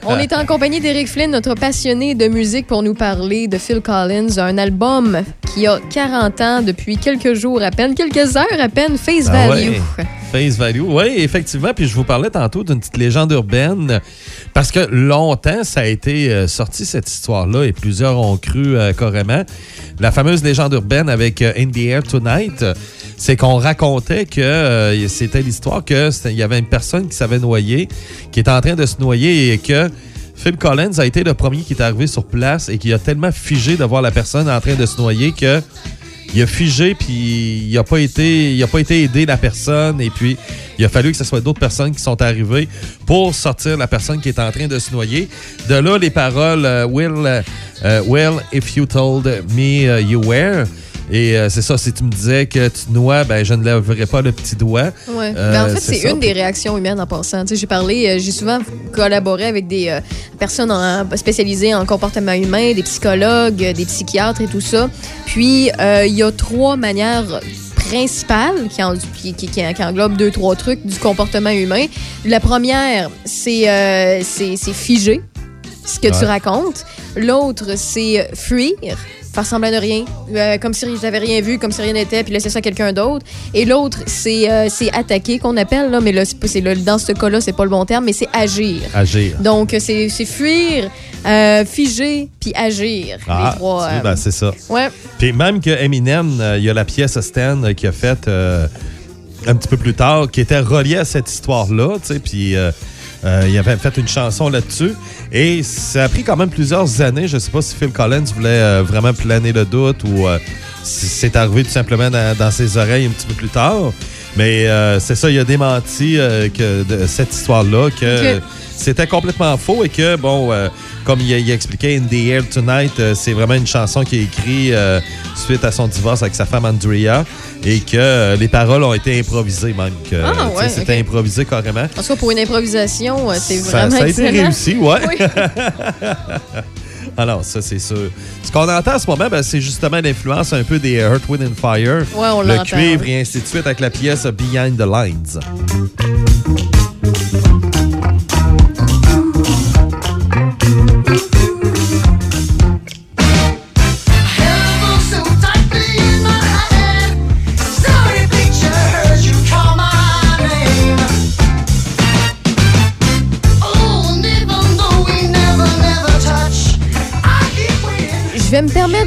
Speaker 4: On est en compagnie d'Eric Flynn, notre passionné de musique, pour nous parler de Phil Collins, un album qui a 40 ans depuis quelques jours à peine, quelques heures à peine, Face
Speaker 22: Ah
Speaker 4: Value.
Speaker 22: ouais. Face value, oui, effectivement. Puis je vous parlais tantôt d'une petite légende urbaine parce que longtemps, ça a été euh, sorti cette histoire-là et plusieurs ont cru euh, carrément. La fameuse légende urbaine avec euh, In the Air Tonight, c'est qu'on racontait que euh, c'était l'histoire que il y avait une personne qui s'avait noyé, qui était en train de se noyer et que Phil Collins a été le premier qui est arrivé sur place et qui a tellement figé de voir la personne en train de se noyer que il a figé puis il a pas été pas été aidé la personne et puis il a fallu que ce soit d'autres personnes qui sont arrivées pour sortir la personne qui est en train de se noyer. De là les paroles euh, Will if you told me uh, you were et euh, c'est ça, si tu me disais que tu noies, ben je ne lèverais pas le petit doigt.
Speaker 4: Ouais.
Speaker 22: Euh,
Speaker 4: Ben, en fait, c'est une des réactions humaines en passant. Tu sais, J'ai parlé, euh, j'ai souvent collaboré avec des personnes en- spécialisées en comportement humain, des psychologues, des psychiatres et tout ça. Puis, il y a trois manières principales qui, en- qui, qui- qui- qui englobent deux, trois trucs du comportement humain. La première, c'est euh, figer ce que tu racontes. L'autre, c'est fuir, faire semblant de rien, euh, comme si j'avais rien vu, comme si rien n'était, puis laisser ça à quelqu'un d'autre. Et l'autre, c'est euh, c'est attaquer qu'on appelle, là, mais là, c'est dans ce cas-là, c'est pas le bon terme, mais c'est agir.
Speaker 22: Agir.
Speaker 4: Donc, c'est c'est fuir, euh, figer, puis agir.
Speaker 22: Ah,
Speaker 4: les trois. euh,
Speaker 22: ben, c'est ça.
Speaker 4: Ouais.
Speaker 22: Puis même que Eminem, euh, il y a la pièce Stan euh, qui a faite euh, un petit peu plus tard, qui était reliée à cette histoire-là, tu sais, puis euh, il avait fait une chanson là-dessus. Et ça a pris quand même plusieurs années. Je sais pas si Phil Collins voulait euh, vraiment planer le doute ou euh, si c'est arrivé tout simplement dans, dans ses oreilles un petit peu plus tard. Mais c'est ça, il a démenti que de cette histoire-là, que c'était complètement faux et que, bon, comme il, a- il a expliqué, In the Air Tonight, euh, c'est vraiment une chanson qui est écrite euh, suite à son divorce avec sa femme Andrea et que euh, les paroles ont été improvisées même.
Speaker 4: Ah, ouais,
Speaker 22: C'était improvisé carrément.
Speaker 4: En tout cas, pour une improvisation, c'est
Speaker 22: Ça,
Speaker 4: vraiment
Speaker 22: ça a été
Speaker 4: excellent.
Speaker 22: réussi, ouais.
Speaker 4: Oui.
Speaker 22: Alors, ça, c'est sûr. Ce qu'on entend en ce moment, ben, c'est justement l'influence un peu des Earth, Wind and Fire.
Speaker 4: Ouais, on
Speaker 22: Le cuivre et ainsi de suite avec la pièce Behind the Lines.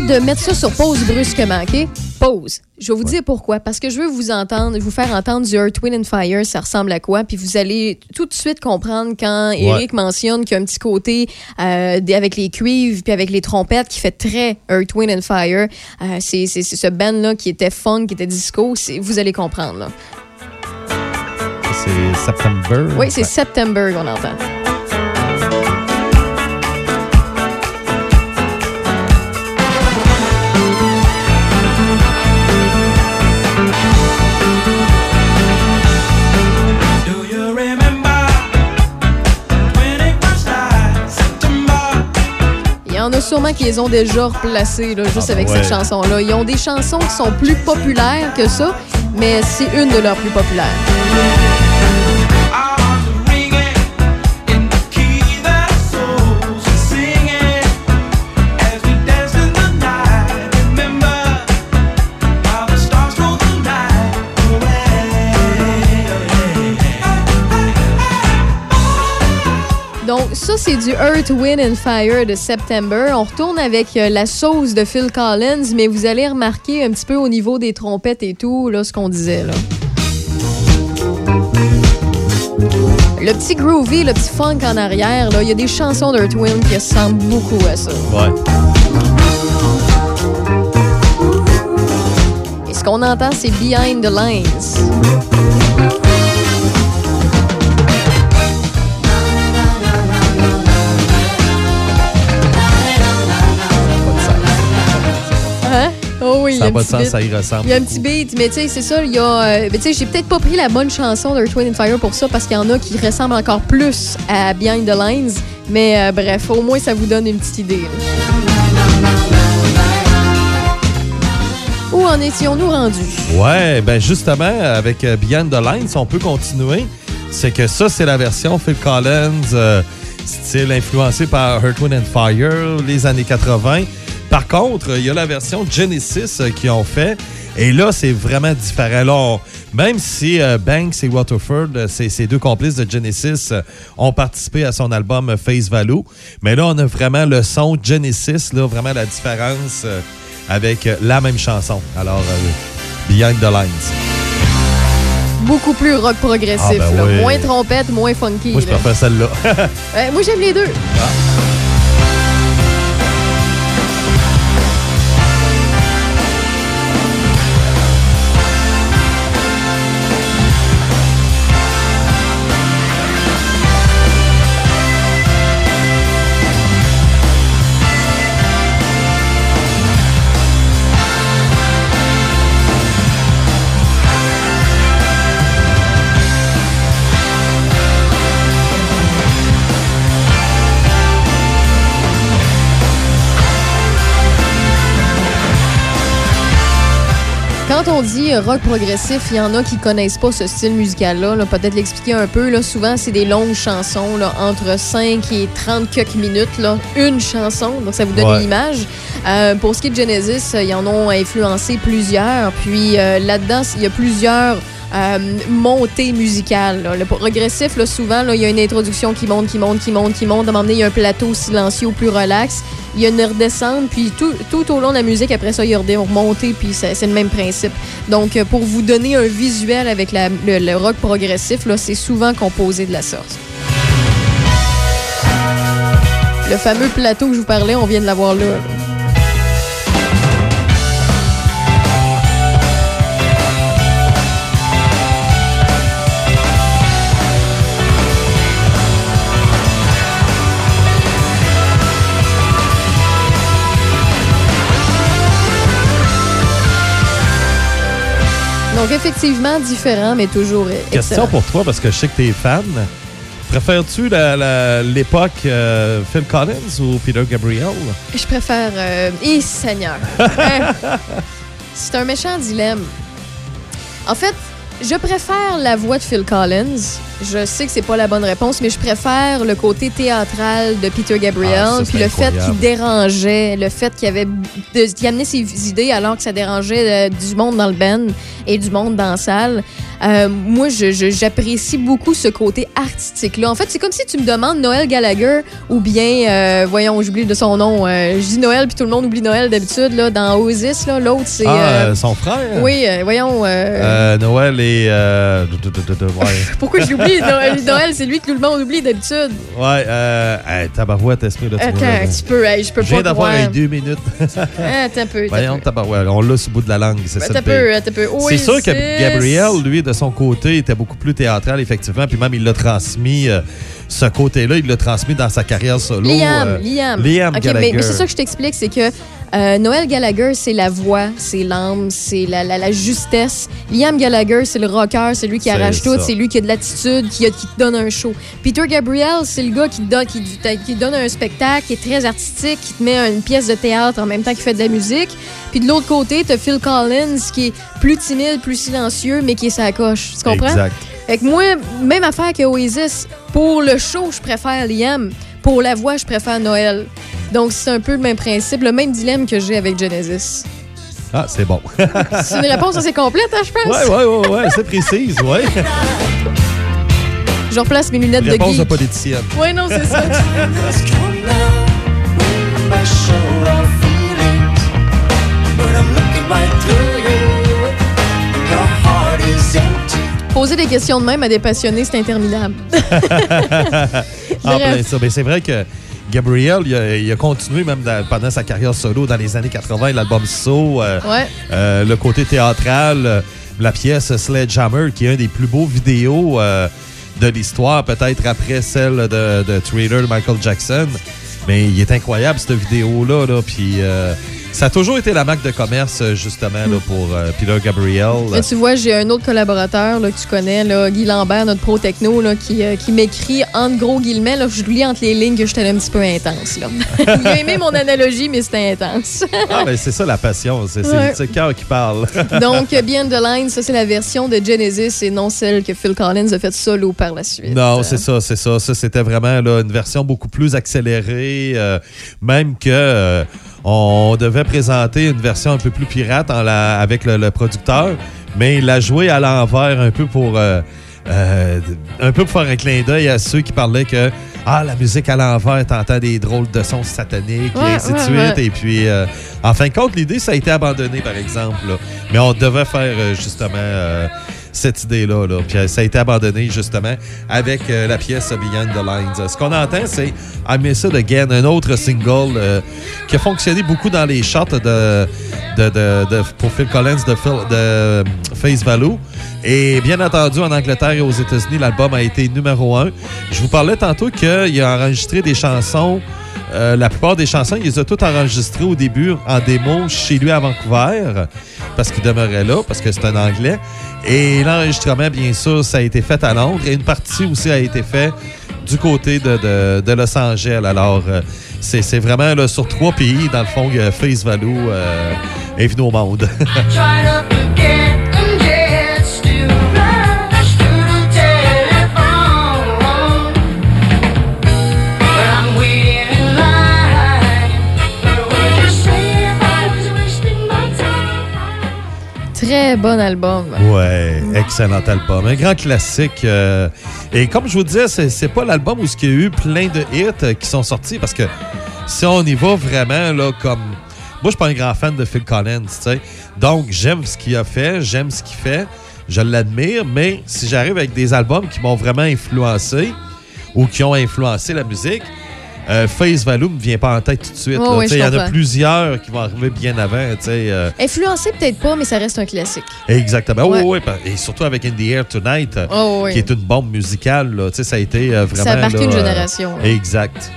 Speaker 4: De mettre ça sur pause brusquement, OK? Pause. Je vais vous dire pourquoi. Parce que je veux vous entendre, vous faire entendre du Earth, Wind and Fire, ça ressemble à quoi? Puis vous allez tout de suite comprendre quand Eric mentionne qu'il y a un petit côté euh, avec les cuivres puis avec les trompettes qui fait très Earth, Wind and Fire. Euh, c'est ce band-là qui était funk, qui était disco. Vous allez comprendre, là.
Speaker 22: C'est September.
Speaker 4: Oui, c'est September qu'on entend. A sûrement qui les ont déjà replacés, là, juste
Speaker 22: Ah,
Speaker 4: avec cette chanson-là. Ils ont des chansons qui sont plus populaires que ça, mais c'est une de leurs plus populaires. Ça, c'est du Earth, Wind and Fire de September. On retourne avec euh, la sauce de Phil Collins, mais vous allez remarquer un petit peu au niveau des trompettes et tout, là, ce qu'on disait, là. Le petit groovy, le petit funk en arrière, là, il y a des chansons d'Earth Wind qui ressemblent beaucoup à ça.
Speaker 22: Ouais.
Speaker 4: Et ce qu'on entend, c'est Behind the Lines. Oui, il y
Speaker 22: ça
Speaker 4: a
Speaker 22: n'a
Speaker 4: un
Speaker 22: pas de
Speaker 4: petit
Speaker 22: sens,
Speaker 4: beat.
Speaker 22: ça y ressemble.
Speaker 4: Il y a un
Speaker 22: beaucoup.
Speaker 4: petit beat, mais tu sais, c'est ça, il y a. euh, mais tu sais, j'ai peut-être pas pris la bonne chanson de Twin and Fire pour ça, parce qu'il y en a qui ressemblent encore plus à Behind the Lines. Mais euh, bref, au moins, ça vous donne une petite idée. Où en étions-nous rendus?
Speaker 22: Ouais, ben justement, avec euh, Beyond the Lines, on peut continuer. C'est que ça, c'est la version Phil Collins, euh, style influencé par Earth, Wind and Fire, les années 80. Par contre, il y a la version Genesis euh, qui ont fait. Et là, c'est vraiment différent. On- même si euh, Banks et Waterford, euh, ces, ces deux complices de Genesis, euh, ont participé à son album Face Value, mais là, on a vraiment le son Genesis, là, vraiment la différence avec la même chanson. Alors, Behind the Lines.
Speaker 4: Beaucoup plus rock progressif.
Speaker 22: Ah, ben
Speaker 4: là. Moins trompette, moins funky.
Speaker 22: Moi, je préfère celle-là.
Speaker 4: Moi, j'aime les deux. Quand on dit euh, rock progressif, il y en a qui connaissent pas ce style musical-là. là. Peut-être l'expliquer un peu. Là. Souvent, c'est des longues chansons, là, entre 5 et 30 quelques minutes. Là. Une chanson, donc ça vous donne
Speaker 22: Ouais.
Speaker 4: une image. Euh, pour ce qui est de Genesis, euh, ils en ont influencé plusieurs. Puis euh, là-dedans, il y a plusieurs euh, montées musicales. là. Le progressif, là, souvent, il y a une introduction qui monte, qui monte, qui monte, qui monte. À un moment donné, il y a un plateau silencieux plus relax. Il y a une redescente, puis tout, au long de la musique, après ça, il y a une remontée, puis c'est le même principe. Donc, euh, pour vous donner un visuel avec le, rock progressif, c'est souvent composé de la sorte. Le fameux plateau que je vous parlais, on vient de l'avoir là. Donc, effectivement, différent, mais toujours
Speaker 22: Question pour toi, parce que je sais que tu es fan. Préfères-tu l'époque euh, Phil Collins ou Peter Gabriel?
Speaker 4: Je préfère. Euh... Eh, Seigneur! Hein? C'est un méchant dilemme. En fait, je préfère la voix de Phil Collins. Je sais que c'est pas la bonne réponse, mais je préfère le côté théâtral de Peter Gabriel.
Speaker 22: Ah,
Speaker 4: puis le fait qu'il dérangeait, le fait qu'il avait qu'il amenait ses idées alors que ça dérangeait euh, du monde dans le band et du monde dans la salle. Euh, moi, j'apprécie beaucoup ce côté artistique-là. En fait, c'est comme si tu me demandes Noël Gallagher ou bien, euh, voyons, j'oublie de son nom. je dis Noël, puis tout le monde oublie Noël d'habitude. là, Dans Oasis, là, l'autre, c'est.
Speaker 22: ah, son frère?
Speaker 4: oui, voyons.
Speaker 22: Noël et... euh, ouais,
Speaker 4: Pourquoi je l'oublie? Noël, Noël, c'est lui que tout le monde oublie d'habitude.
Speaker 22: ouais euh, hey, tabarouette, esprit, là, tu
Speaker 4: Attends
Speaker 22: vois, là.
Speaker 4: un petit peu, hey, je peux
Speaker 22: Je viens
Speaker 4: pas
Speaker 22: d'avoir un deux minutes.
Speaker 4: Attends un peu.
Speaker 22: Voyons, tabarouette, on l'a sur le bout de la langue, c'est
Speaker 4: Ben,
Speaker 22: ça
Speaker 4: Attends un peu,
Speaker 22: pire.
Speaker 4: attends un peu.
Speaker 22: C'est sûr que. Gabriel, lui, de son côté, était beaucoup plus théâtral, effectivement. Puis même, il l'a transmis, euh, ce côté-là, il l'a transmis dans sa carrière solo.
Speaker 4: Liam,
Speaker 22: euh,
Speaker 4: Liam.
Speaker 22: Liam Gallagher.
Speaker 4: mais, mais c'est ça que je t'explique, c'est que euh, Noël Gallagher, c'est la voix, c'est l'âme, c'est la, la, la justesse. Liam Gallagher, c'est le rocker, c'est lui qui arrache tout, c'est lui qui a de l'attitude, qui, te donne un show. Peter Gabriel, c'est le gars qui te, donne, qui, qui donne un spectacle, qui est très artistique, qui te met une pièce de théâtre en même temps qu'il fait de la musique. Puis de l'autre côté, t'as Phil Collins, qui est plus timide, plus silencieux, mais qui est sa coche. Tu comprends?
Speaker 22: Exact.
Speaker 4: Fait que moi, même affaire que Oasis. Pour le show, je préfère Liam. Pour la voix, je préfère Noël. Donc, c'est un peu le même principe, le même dilemme que j'ai avec Genesis.
Speaker 22: Ah, c'est bon.
Speaker 4: C'est une réponse assez complète, hein, je pense.
Speaker 22: Ouais, ouais, ouais, ouais, c'est précise, ouais.
Speaker 4: Je replace mes lunettes
Speaker 22: Réponse
Speaker 4: de
Speaker 22: de
Speaker 4: geek.
Speaker 22: politicienne.
Speaker 4: Ouais, non, c'est ça. Poser des questions de même à des passionnés, c'est interminable.
Speaker 22: en
Speaker 4: Bref.
Speaker 22: plein ça. Mais c'est vrai que Gabriel, il a, il a continué même dans- pendant sa carrière solo dans les années 80, l'album So, euh,
Speaker 4: Ouais.
Speaker 22: euh, le côté théâtral, euh, la pièce Sledgehammer, qui est un des plus beaux vidéos de l'histoire, peut-être après celle de, de Thriller de Michael Jackson. Mais il est incroyable, cette vidéo-là. Là, puis euh, Ça a toujours été la marque de commerce, euh, justement, là, pour euh, Peter Gabriel.
Speaker 4: Tu vois, j'ai un autre collaborateur là, que tu connais, là, Guy Lambert, notre pro techno, là, qui, euh, qui m'écrit entre gros guillemets. Là, je lis entre les lignes que j'étais un petit peu intense. Là. Il a aimé mon analogie, mais c'était intense.
Speaker 22: Ah, ben, c'est ça la passion. C'est
Speaker 4: Ouais.
Speaker 22: le cœur qui parle.
Speaker 4: Donc, Beyond the Line, ça, c'est la version de Genesis et non celle que Phil Collins a faite solo par la suite.
Speaker 22: Non, c'est ça, c'est ça. Ça, c'était vraiment là, une version beaucoup plus accélérée. euh, même que on devait présenter une version un peu plus pirate en la- avec le, le producteur, mais il l'a joué à l'envers un peu pour. euh, euh, un peu pour faire un clin d'œil à ceux qui parlaient que ah la musique à l'envers t'entends des drôles de sons sataniques
Speaker 4: Ouais,
Speaker 22: et ainsi de
Speaker 4: ouais,
Speaker 22: suite
Speaker 4: ouais.
Speaker 22: et puis euh, en fin de compte l'idée ça a été abandonné par exemple là. mais on devait faire euh, justement cette idée-là. Là. Puis euh, ça a été abandonné justement avec euh, la pièce Beyond the Lines. Ce qu'on entend, c'est I Miss It Again, un autre single euh, qui a fonctionné beaucoup dans les charts de, de, de- pour Phil Collins de, Phil- de Face Value. Et bien entendu, en Angleterre et aux États-Unis, l'album a été numéro un. Je vous parlais tantôt qu'il a enregistré des chansons. Euh, la plupart des chansons, il les a toutes enregistrées au début en démo chez lui à Vancouver, parce qu'il demeurait là, parce que c'est un anglais. Et l'enregistrement, bien sûr, ça a été fait à Londres. Et une partie aussi a été faite du côté de, Los Angeles. Alors, euh, c'est vraiment là, sur trois pays, dans le fond, Face Value est venu au monde.
Speaker 4: Très bon album.
Speaker 22: Ouais, excellent album. Un grand classique. euh, et comme je vous disais, c'est, pas l'album où il y a eu plein de hits euh, qui sont sortis parce que si on y va vraiment là comme. Moi, je suis pas un grand fan de Phil Collins, tu sais. Donc, j'aime ce qu'il a fait, j'aime ce qu'il fait, je l'admire, mais si j'arrive avec des albums qui m'ont vraiment influencé ou qui ont influencé la musique, euh, Face Value me vient pas en tête tout de suite.
Speaker 4: Je
Speaker 22: Il y en a plusieurs qui vont arriver bien avant. euh,
Speaker 4: Influencé peut-être pas, mais ça reste un classique.
Speaker 22: Exactement.
Speaker 4: Ouais.
Speaker 22: Oui, oui, pa- Et surtout avec In the Air Tonight, euh,
Speaker 4: Oh, oui.
Speaker 22: qui est une bombe musicale. Là. Tu sais, Ça a été euh, vraiment.
Speaker 4: Ça a marqué
Speaker 22: là,
Speaker 4: une
Speaker 22: euh,
Speaker 4: génération,
Speaker 22: exact.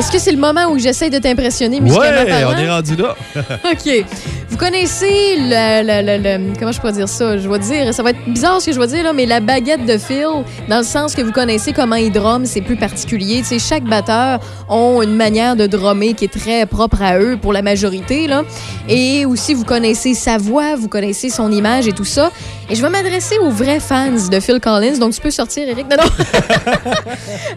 Speaker 4: Est-ce que c'est le moment où j'essaie de t'impressionner musicalement
Speaker 22: Ouais,
Speaker 4: parlant?
Speaker 22: on est rendu là.
Speaker 4: OK. Vous connaissez le, le- le- le- Comment je pourrais dire ça? Je vais dire, ça va être bizarre ce que je vais dire, là, mais la baguette de Phil, dans le sens que vous connaissez comment il drum, c'est plus particulier. Tu sais, chaque batteur ont une manière de drummer qui est très propre à eux pour la majorité. Là. Et aussi, vous connaissez sa voix, vous connaissez son image et tout ça. Et je vais m'adresser aux vrais fans de Phil Collins. Donc, tu peux sortir, Eric. Non, non.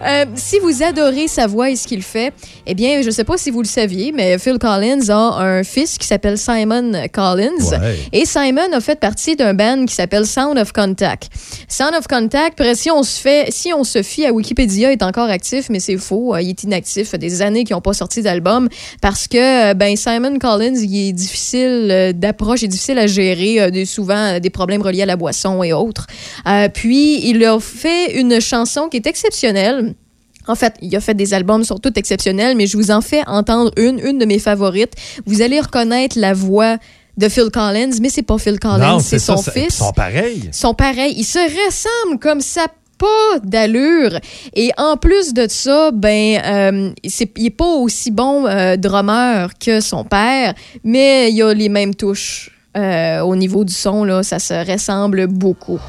Speaker 4: Euh, si vous adorez sa voix et ce qu'il fait, eh bien, je ne sais pas si vous le saviez, mais Phil Collins a un fils qui s'appelle Simon Collins.
Speaker 26: Ouais.
Speaker 4: Et Simon a fait partie d'un band qui s'appelle Sound of Contact. Sound of Contact, si on se fait, si on se fie à Wikipédia, est encore actif, mais c'est faux. Euh, Il est inactif. Ça fait des années qu'ils n'ont pas sorti d'album parce que, euh, ben, Simon Collins, il est difficile d'approche, il est difficile à gérer, souvent des problèmes reliés à la boisson et autres. Euh, puis, il a fait une chanson qui est exceptionnelle. En fait, il a fait des albums sont tous exceptionnels, mais je vous en fais entendre une, une de mes favorites. Vous allez reconnaître la voix de Phil Collins, mais c'est pas Phil Collins, c'est son
Speaker 22: ça-
Speaker 4: fils.
Speaker 22: Ils sont pareils.
Speaker 4: Ils sont pareils. Ils se ressemblent comme ça pas d'allure. Et en plus de ça, ben, euh, c'est, il est pas aussi bon euh, drummer que son père, mais il a les mêmes touches. Euh, au niveau du son, là, ça se ressemble beaucoup.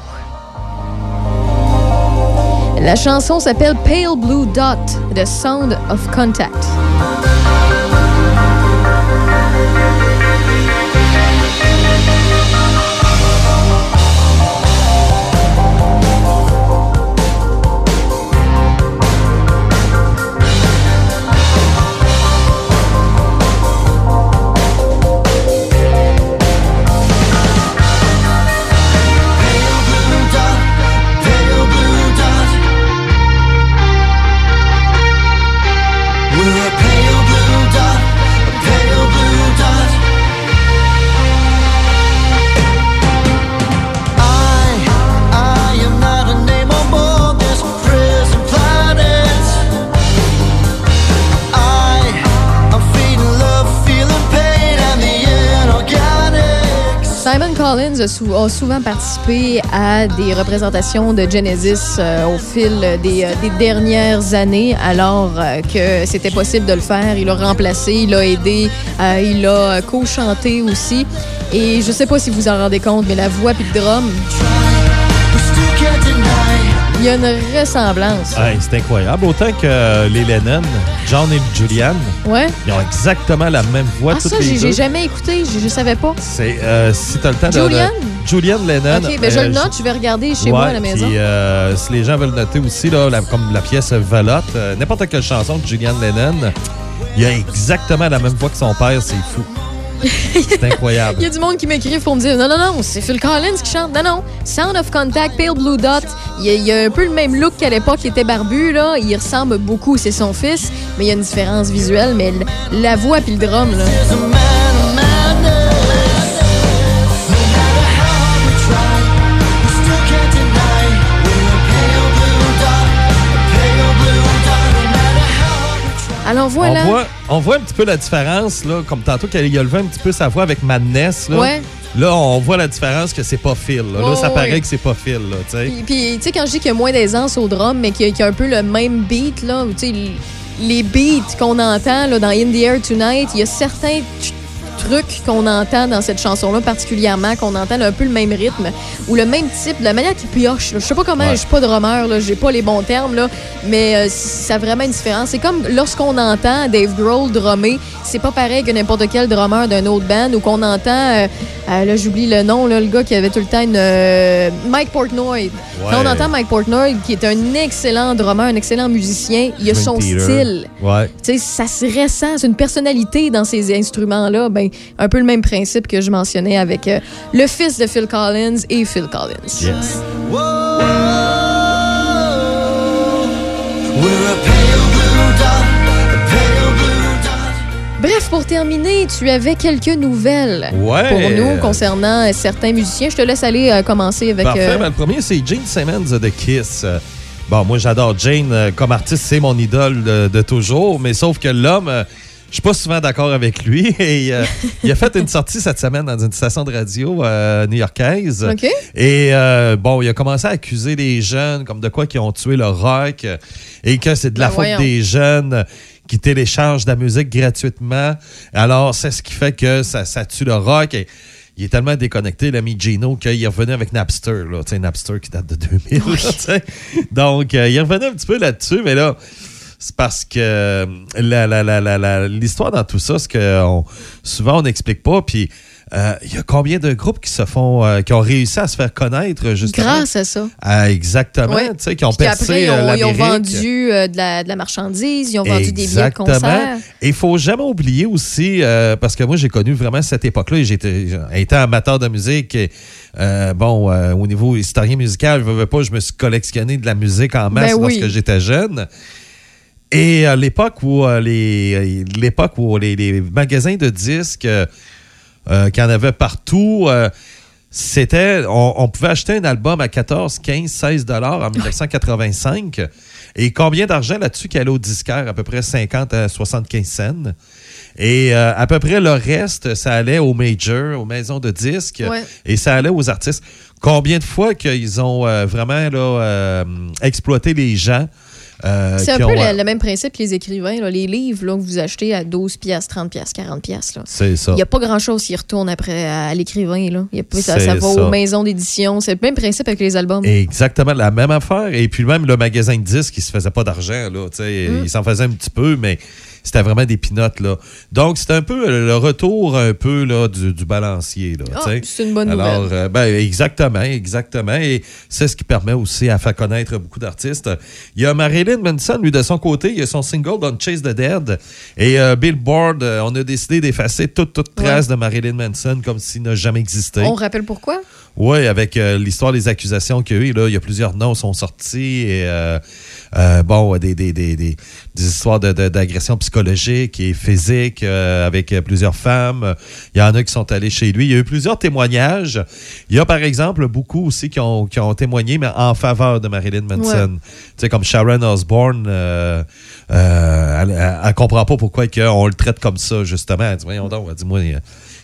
Speaker 4: La chanson s'appelle Pale Blue Dot, The Sound of Contact. Collins a, sou- a souvent participé à des représentations de Genesis euh, au fil des, euh, des dernières années, alors euh, que c'était possible de le faire. Il a remplacé, il a aidé, il a co-chanté aussi. Et je sais pas si vous en rendez compte, mais la voix puis le drum, y a une ressemblance.
Speaker 22: Hey, c'est incroyable. Autant que euh, les Lennon, John et Julianne,
Speaker 4: Ouais.
Speaker 22: ils ont exactement la même voix
Speaker 4: Ah,
Speaker 22: toutes
Speaker 4: ça, j'ai jamais écouté, je, je savais pas.
Speaker 22: C'est euh, si t'as le temps de
Speaker 4: Julianne?
Speaker 22: Lennon.
Speaker 4: Ok, ben je
Speaker 22: euh,
Speaker 4: le note, je vais regarder chez
Speaker 22: ouais,
Speaker 4: moi à la maison.
Speaker 22: Puis, euh, si les gens veulent noter aussi, là, la- comme la pièce Velotte, euh, n'importe quelle chanson de Julianne Lennon, il a exactement la même voix que son père, c'est fou. C'est incroyable.
Speaker 4: Il y a du monde qui m'écrit pour me dire non, non, non, c'est Phil Collins qui chante. Non, non. Sound of Contact, Pale Blue Dot. Il a, un peu le même look qu'à l'époque. Il était barbu, là. Il ressemble beaucoup. C'est son fils. Mais il y a une différence visuelle. Mais la voix puis le drum, là. Alors voilà.
Speaker 22: On voit, on voit un petit peu la différence, là, comme tantôt qu'il a levé un petit peu sa voix avec Madness. Là,
Speaker 4: Ouais.
Speaker 22: là on voit la différence que c'est pas Phil. Là, ça paraît que c'est pas Phil. Là, tu sais.
Speaker 4: Puis, puis, tu sais, quand je dis qu'il y a moins d'aisance au drum, mais qu'il y, a- y un peu le même beat, là, tu sais, l- les beats qu'on entend là, dans In the Air Tonight, il y a certains t- trucs qu'on entend dans cette chanson-là, particulièrement, qu'on entend un peu le même rythme ou le même type, la manière qu'il pioche. Je sais pas comment,
Speaker 22: Ouais.
Speaker 4: je suis pas drummer, là, j'ai pas les bons termes, là, mais euh, ça a vraiment une différence. C'est comme lorsqu'on entend Dave Grohl drummer, c'est pas pareil que n'importe quel drummer d'un autre band ou qu'on entend, euh, euh, là j'oublie le nom, là, le gars qui avait tout le temps une... euh, Mike Portnoy. Quand on entend Mike Portnoy, qui est un excellent drummer, un excellent musicien, il a
Speaker 22: Dream
Speaker 4: son
Speaker 22: Theater.
Speaker 4: style.
Speaker 22: Ouais.
Speaker 4: Tu sais, ça se ressent, c'est une personnalité dans ces instruments-là. Ben, un peu le même principe que je mentionnais avec euh, le fils de Phil Collins et Phil Collins.
Speaker 22: Yes.
Speaker 4: Bref, pour terminer, tu avais quelques nouvelles
Speaker 22: Ouais.
Speaker 4: pour nous concernant euh, certains musiciens. Je te laisse aller euh, commencer avec.
Speaker 22: Parfait.
Speaker 4: euh,
Speaker 22: Ben, le premier, c'est Gene Simmons de Kiss. Bon, moi, j'adore Jane. Comme artiste, c'est mon idole de, de toujours. Mais sauf que l'homme, euh, je suis pas souvent d'accord avec lui. Et euh, il a fait une sortie cette semaine dans une station de radio euh, new-yorkaise.
Speaker 4: OK.
Speaker 22: Et bon, il a commencé à accuser les jeunes comme de quoi qui ont tué le rock et que c'est de la
Speaker 4: Ben,
Speaker 22: faute
Speaker 4: voyons.
Speaker 22: des jeunes qui téléchargent de la musique gratuitement. Alors, c'est ce qui fait que ça, ça tue le rock. Et il est tellement déconnecté, l'ami Gino, qu'il est revenu avec Napster. Là, Napster qui date de 2000. là, tu sais. Donc, euh, il est revenu un petit peu là-dessus, mais là, c'est parce que euh, la- la- la- la- la- l'histoire dans tout ça, c'est que on- souvent on n'explique pas. Puis euh, il y a combien de groupes qui se font, euh, qui ont réussi à se faire connaître justement?
Speaker 4: Grâce à ça.
Speaker 22: Ah, exactement, tu sais, qui ont
Speaker 4: Puis
Speaker 22: percé
Speaker 4: après, ils
Speaker 22: euh,
Speaker 4: ont, ils ont vendu euh, de, la, de la marchandise, ils ont vendu des billets de concert.
Speaker 22: Et il faut jamais oublier aussi, euh, parce que moi, j'ai connu vraiment cette époque-là. J'étais étant amateur de musique. Et, euh, bon, euh, au niveau historien musical, je veux pas, je me suis collectionné de la musique en masse
Speaker 4: Ben oui.
Speaker 22: lorsque j'étais jeune. Et à l'époque où euh, les l'époque où les, les magasins de disques euh, qu'il y en avait partout, euh, c'était on, on pouvait acheter un album à 14, 15, 16 dollars en 1985. Et combien d'argent là-dessus qui allait au disquaire? À peu près 50 à 75 cents. Et euh, à peu près le reste, ça allait aux majors, aux maisons de disques,
Speaker 4: Ouais.
Speaker 22: et ça allait aux artistes. Combien de fois qu'ils ont euh, vraiment là, euh, exploité les gens? Euh,
Speaker 4: C'est un
Speaker 22: qui
Speaker 4: peu le,
Speaker 22: euh,
Speaker 4: le même principe que les écrivains. là. Les livres là, que vous achetez à 12 piastres, 30 piastres, 40 piastres. là.
Speaker 22: C'est ça.
Speaker 4: Il n'y a pas grand-chose qui retourne après à, à l'écrivain. là. Il y a pas- Ça, ça va
Speaker 22: ça.
Speaker 4: aux maisons d'édition. C'est le même principe avec les albums.
Speaker 22: Exactement la même affaire. Et puis même le magasin de disques, il se faisait pas d'argent. là.
Speaker 4: Mm.
Speaker 22: Il s'en faisait un petit peu, mais c'était vraiment des pinottes. Là. Donc, c'était un peu le retour un peu là, du, du balancier. Là,
Speaker 4: Ah, c'est une bonne
Speaker 22: Alors,
Speaker 4: nouvelle.
Speaker 22: euh, ben, exactement, exactement. Et c'est ce qui permet aussi à faire connaître beaucoup d'artistes. Il y a Marilyn Manson, lui, de son côté, il y a son single Don't Chase the Dead. Et euh, Billboard, euh, on a décidé d'effacer toute, toute trace de Marilyn Manson comme s'il n'a jamais existé.
Speaker 4: On rappelle pourquoi?
Speaker 22: Oui, avec euh, l'histoire des accusations qu'il y a eu, là, il y a plusieurs noms sont sortis et euh, euh, bon, des, des, des, des, des histoires de- de- d'agression psychologique et physique euh, avec plusieurs femmes. Il y en a qui sont allés chez lui. Il y a eu plusieurs témoignages. Il y a par exemple beaucoup aussi qui ont, qui ont témoigné, mais en faveur de Marilyn Manson.
Speaker 4: Ouais.
Speaker 22: Tu sais, comme Sharon Osbourne, euh, euh, elle, elle, elle comprend pas pourquoi on le traite comme ça, justement. Elle dit, voyons donc, elle dit, moi, il,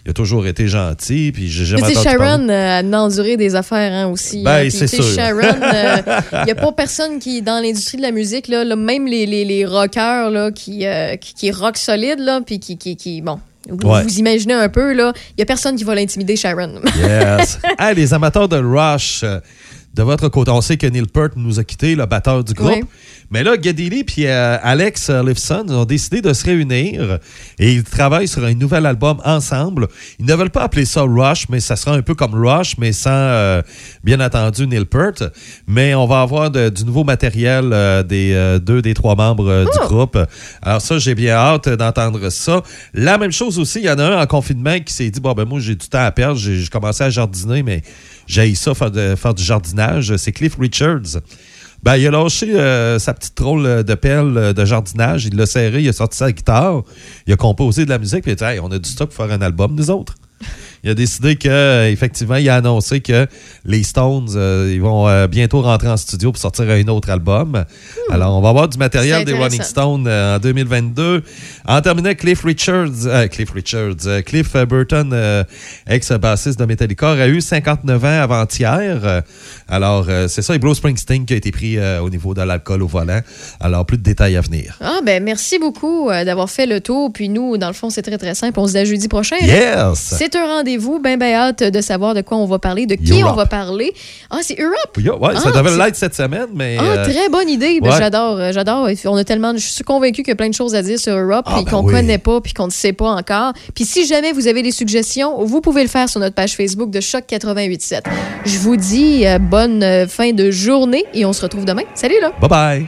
Speaker 22: il a toujours été gentil, puis j'ai jamais
Speaker 4: Tu sais,
Speaker 22: entendu.
Speaker 4: Sharon euh, elle a enduré des affaires hein, aussi.
Speaker 22: Ben,
Speaker 4: hein.
Speaker 22: C'est sûr.
Speaker 4: Sharon, il n'y a pas personne qui, dans l'industrie de la musique, là, là, même les, les, les rockers là, qui, euh, qui, qui rock solide, là, puis qui, qui, qui- bon, vous,
Speaker 22: Ouais.
Speaker 4: vous imaginez un peu, il n'y a personne qui va l'intimider, Sharon.
Speaker 22: Yes. Hey, les amateurs de Rush, euh, de votre côté, on sait que Neil Peart nous a quitté, le batteur du groupe.
Speaker 4: Oui.
Speaker 22: Mais là, Geddy Lee et Alex euh, Lifeson ont décidé de se réunir et ils travaillent sur un nouvel album ensemble. Ils ne veulent pas appeler ça Rush, mais ça sera un peu comme Rush, mais sans, euh, bien entendu, Neil Peart. Mais on va avoir de- du nouveau matériel euh, des euh, deux des trois membres euh, du groupe. Alors ça, j'ai bien hâte d'entendre ça. La même chose aussi, il y en a un en confinement qui s'est dit, bon, ben moi, j'ai du temps à perdre, j'ai j'ai commencé à jardiner, mais j'ai ça, faire, de- faire du jardinage. C'est Cliff Richards. Ben, il a lâché euh, sa petite rôle de pelle euh, de jardinage. Il l'a serré, il a sorti sa guitare, il a composé de la musique, puis il a dit on a du stock pour faire un album, nous autres. Il a décidé que, euh, effectivement, il a annoncé que les Stones, euh, ils vont euh, bientôt rentrer en studio pour sortir un autre album. Alors, on va avoir du matériel des Rolling. Stones euh, en 2022. En terminant, Cliff Richards, Cliff Richards, Cliff Burton, ex-bassiste de Metallica, a eu 59 ans avant-hier. Alors, c'est ça, et Bruce Springsteen qui a été pris au niveau de l'alcool au volant. Alors, plus de détails à venir.
Speaker 4: Ah, ben merci beaucoup d'avoir fait le tour. Puis nous, dans le fond, c'est très, très simple. On se dit à jeudi prochain. là.
Speaker 22: Yes!
Speaker 4: C'est un rendez-vous. Vous, Ben, ben, hâte de savoir de quoi on va parler, de qui on va parler. Ah, c'est Europe?
Speaker 22: Yo, ouais,
Speaker 4: ah,
Speaker 22: ça
Speaker 4: devait
Speaker 22: l'être cette semaine, mais.
Speaker 4: Ah,
Speaker 22: euh,
Speaker 4: très bonne idée. Ben, j'adore, euh, j'adore. On a tellement, je suis convaincue qu'il y a plein de choses à dire sur Europe,
Speaker 22: ah,
Speaker 4: puis
Speaker 22: ben
Speaker 4: qu'on
Speaker 22: oui.
Speaker 4: connaît pas, puis qu'on ne sait pas encore. Puis si jamais vous avez des suggestions, vous pouvez le faire sur notre page Facebook de Choc 88.7. Je vous dis euh, bonne fin de journée et on se retrouve demain. Salut là.
Speaker 22: Bye bye.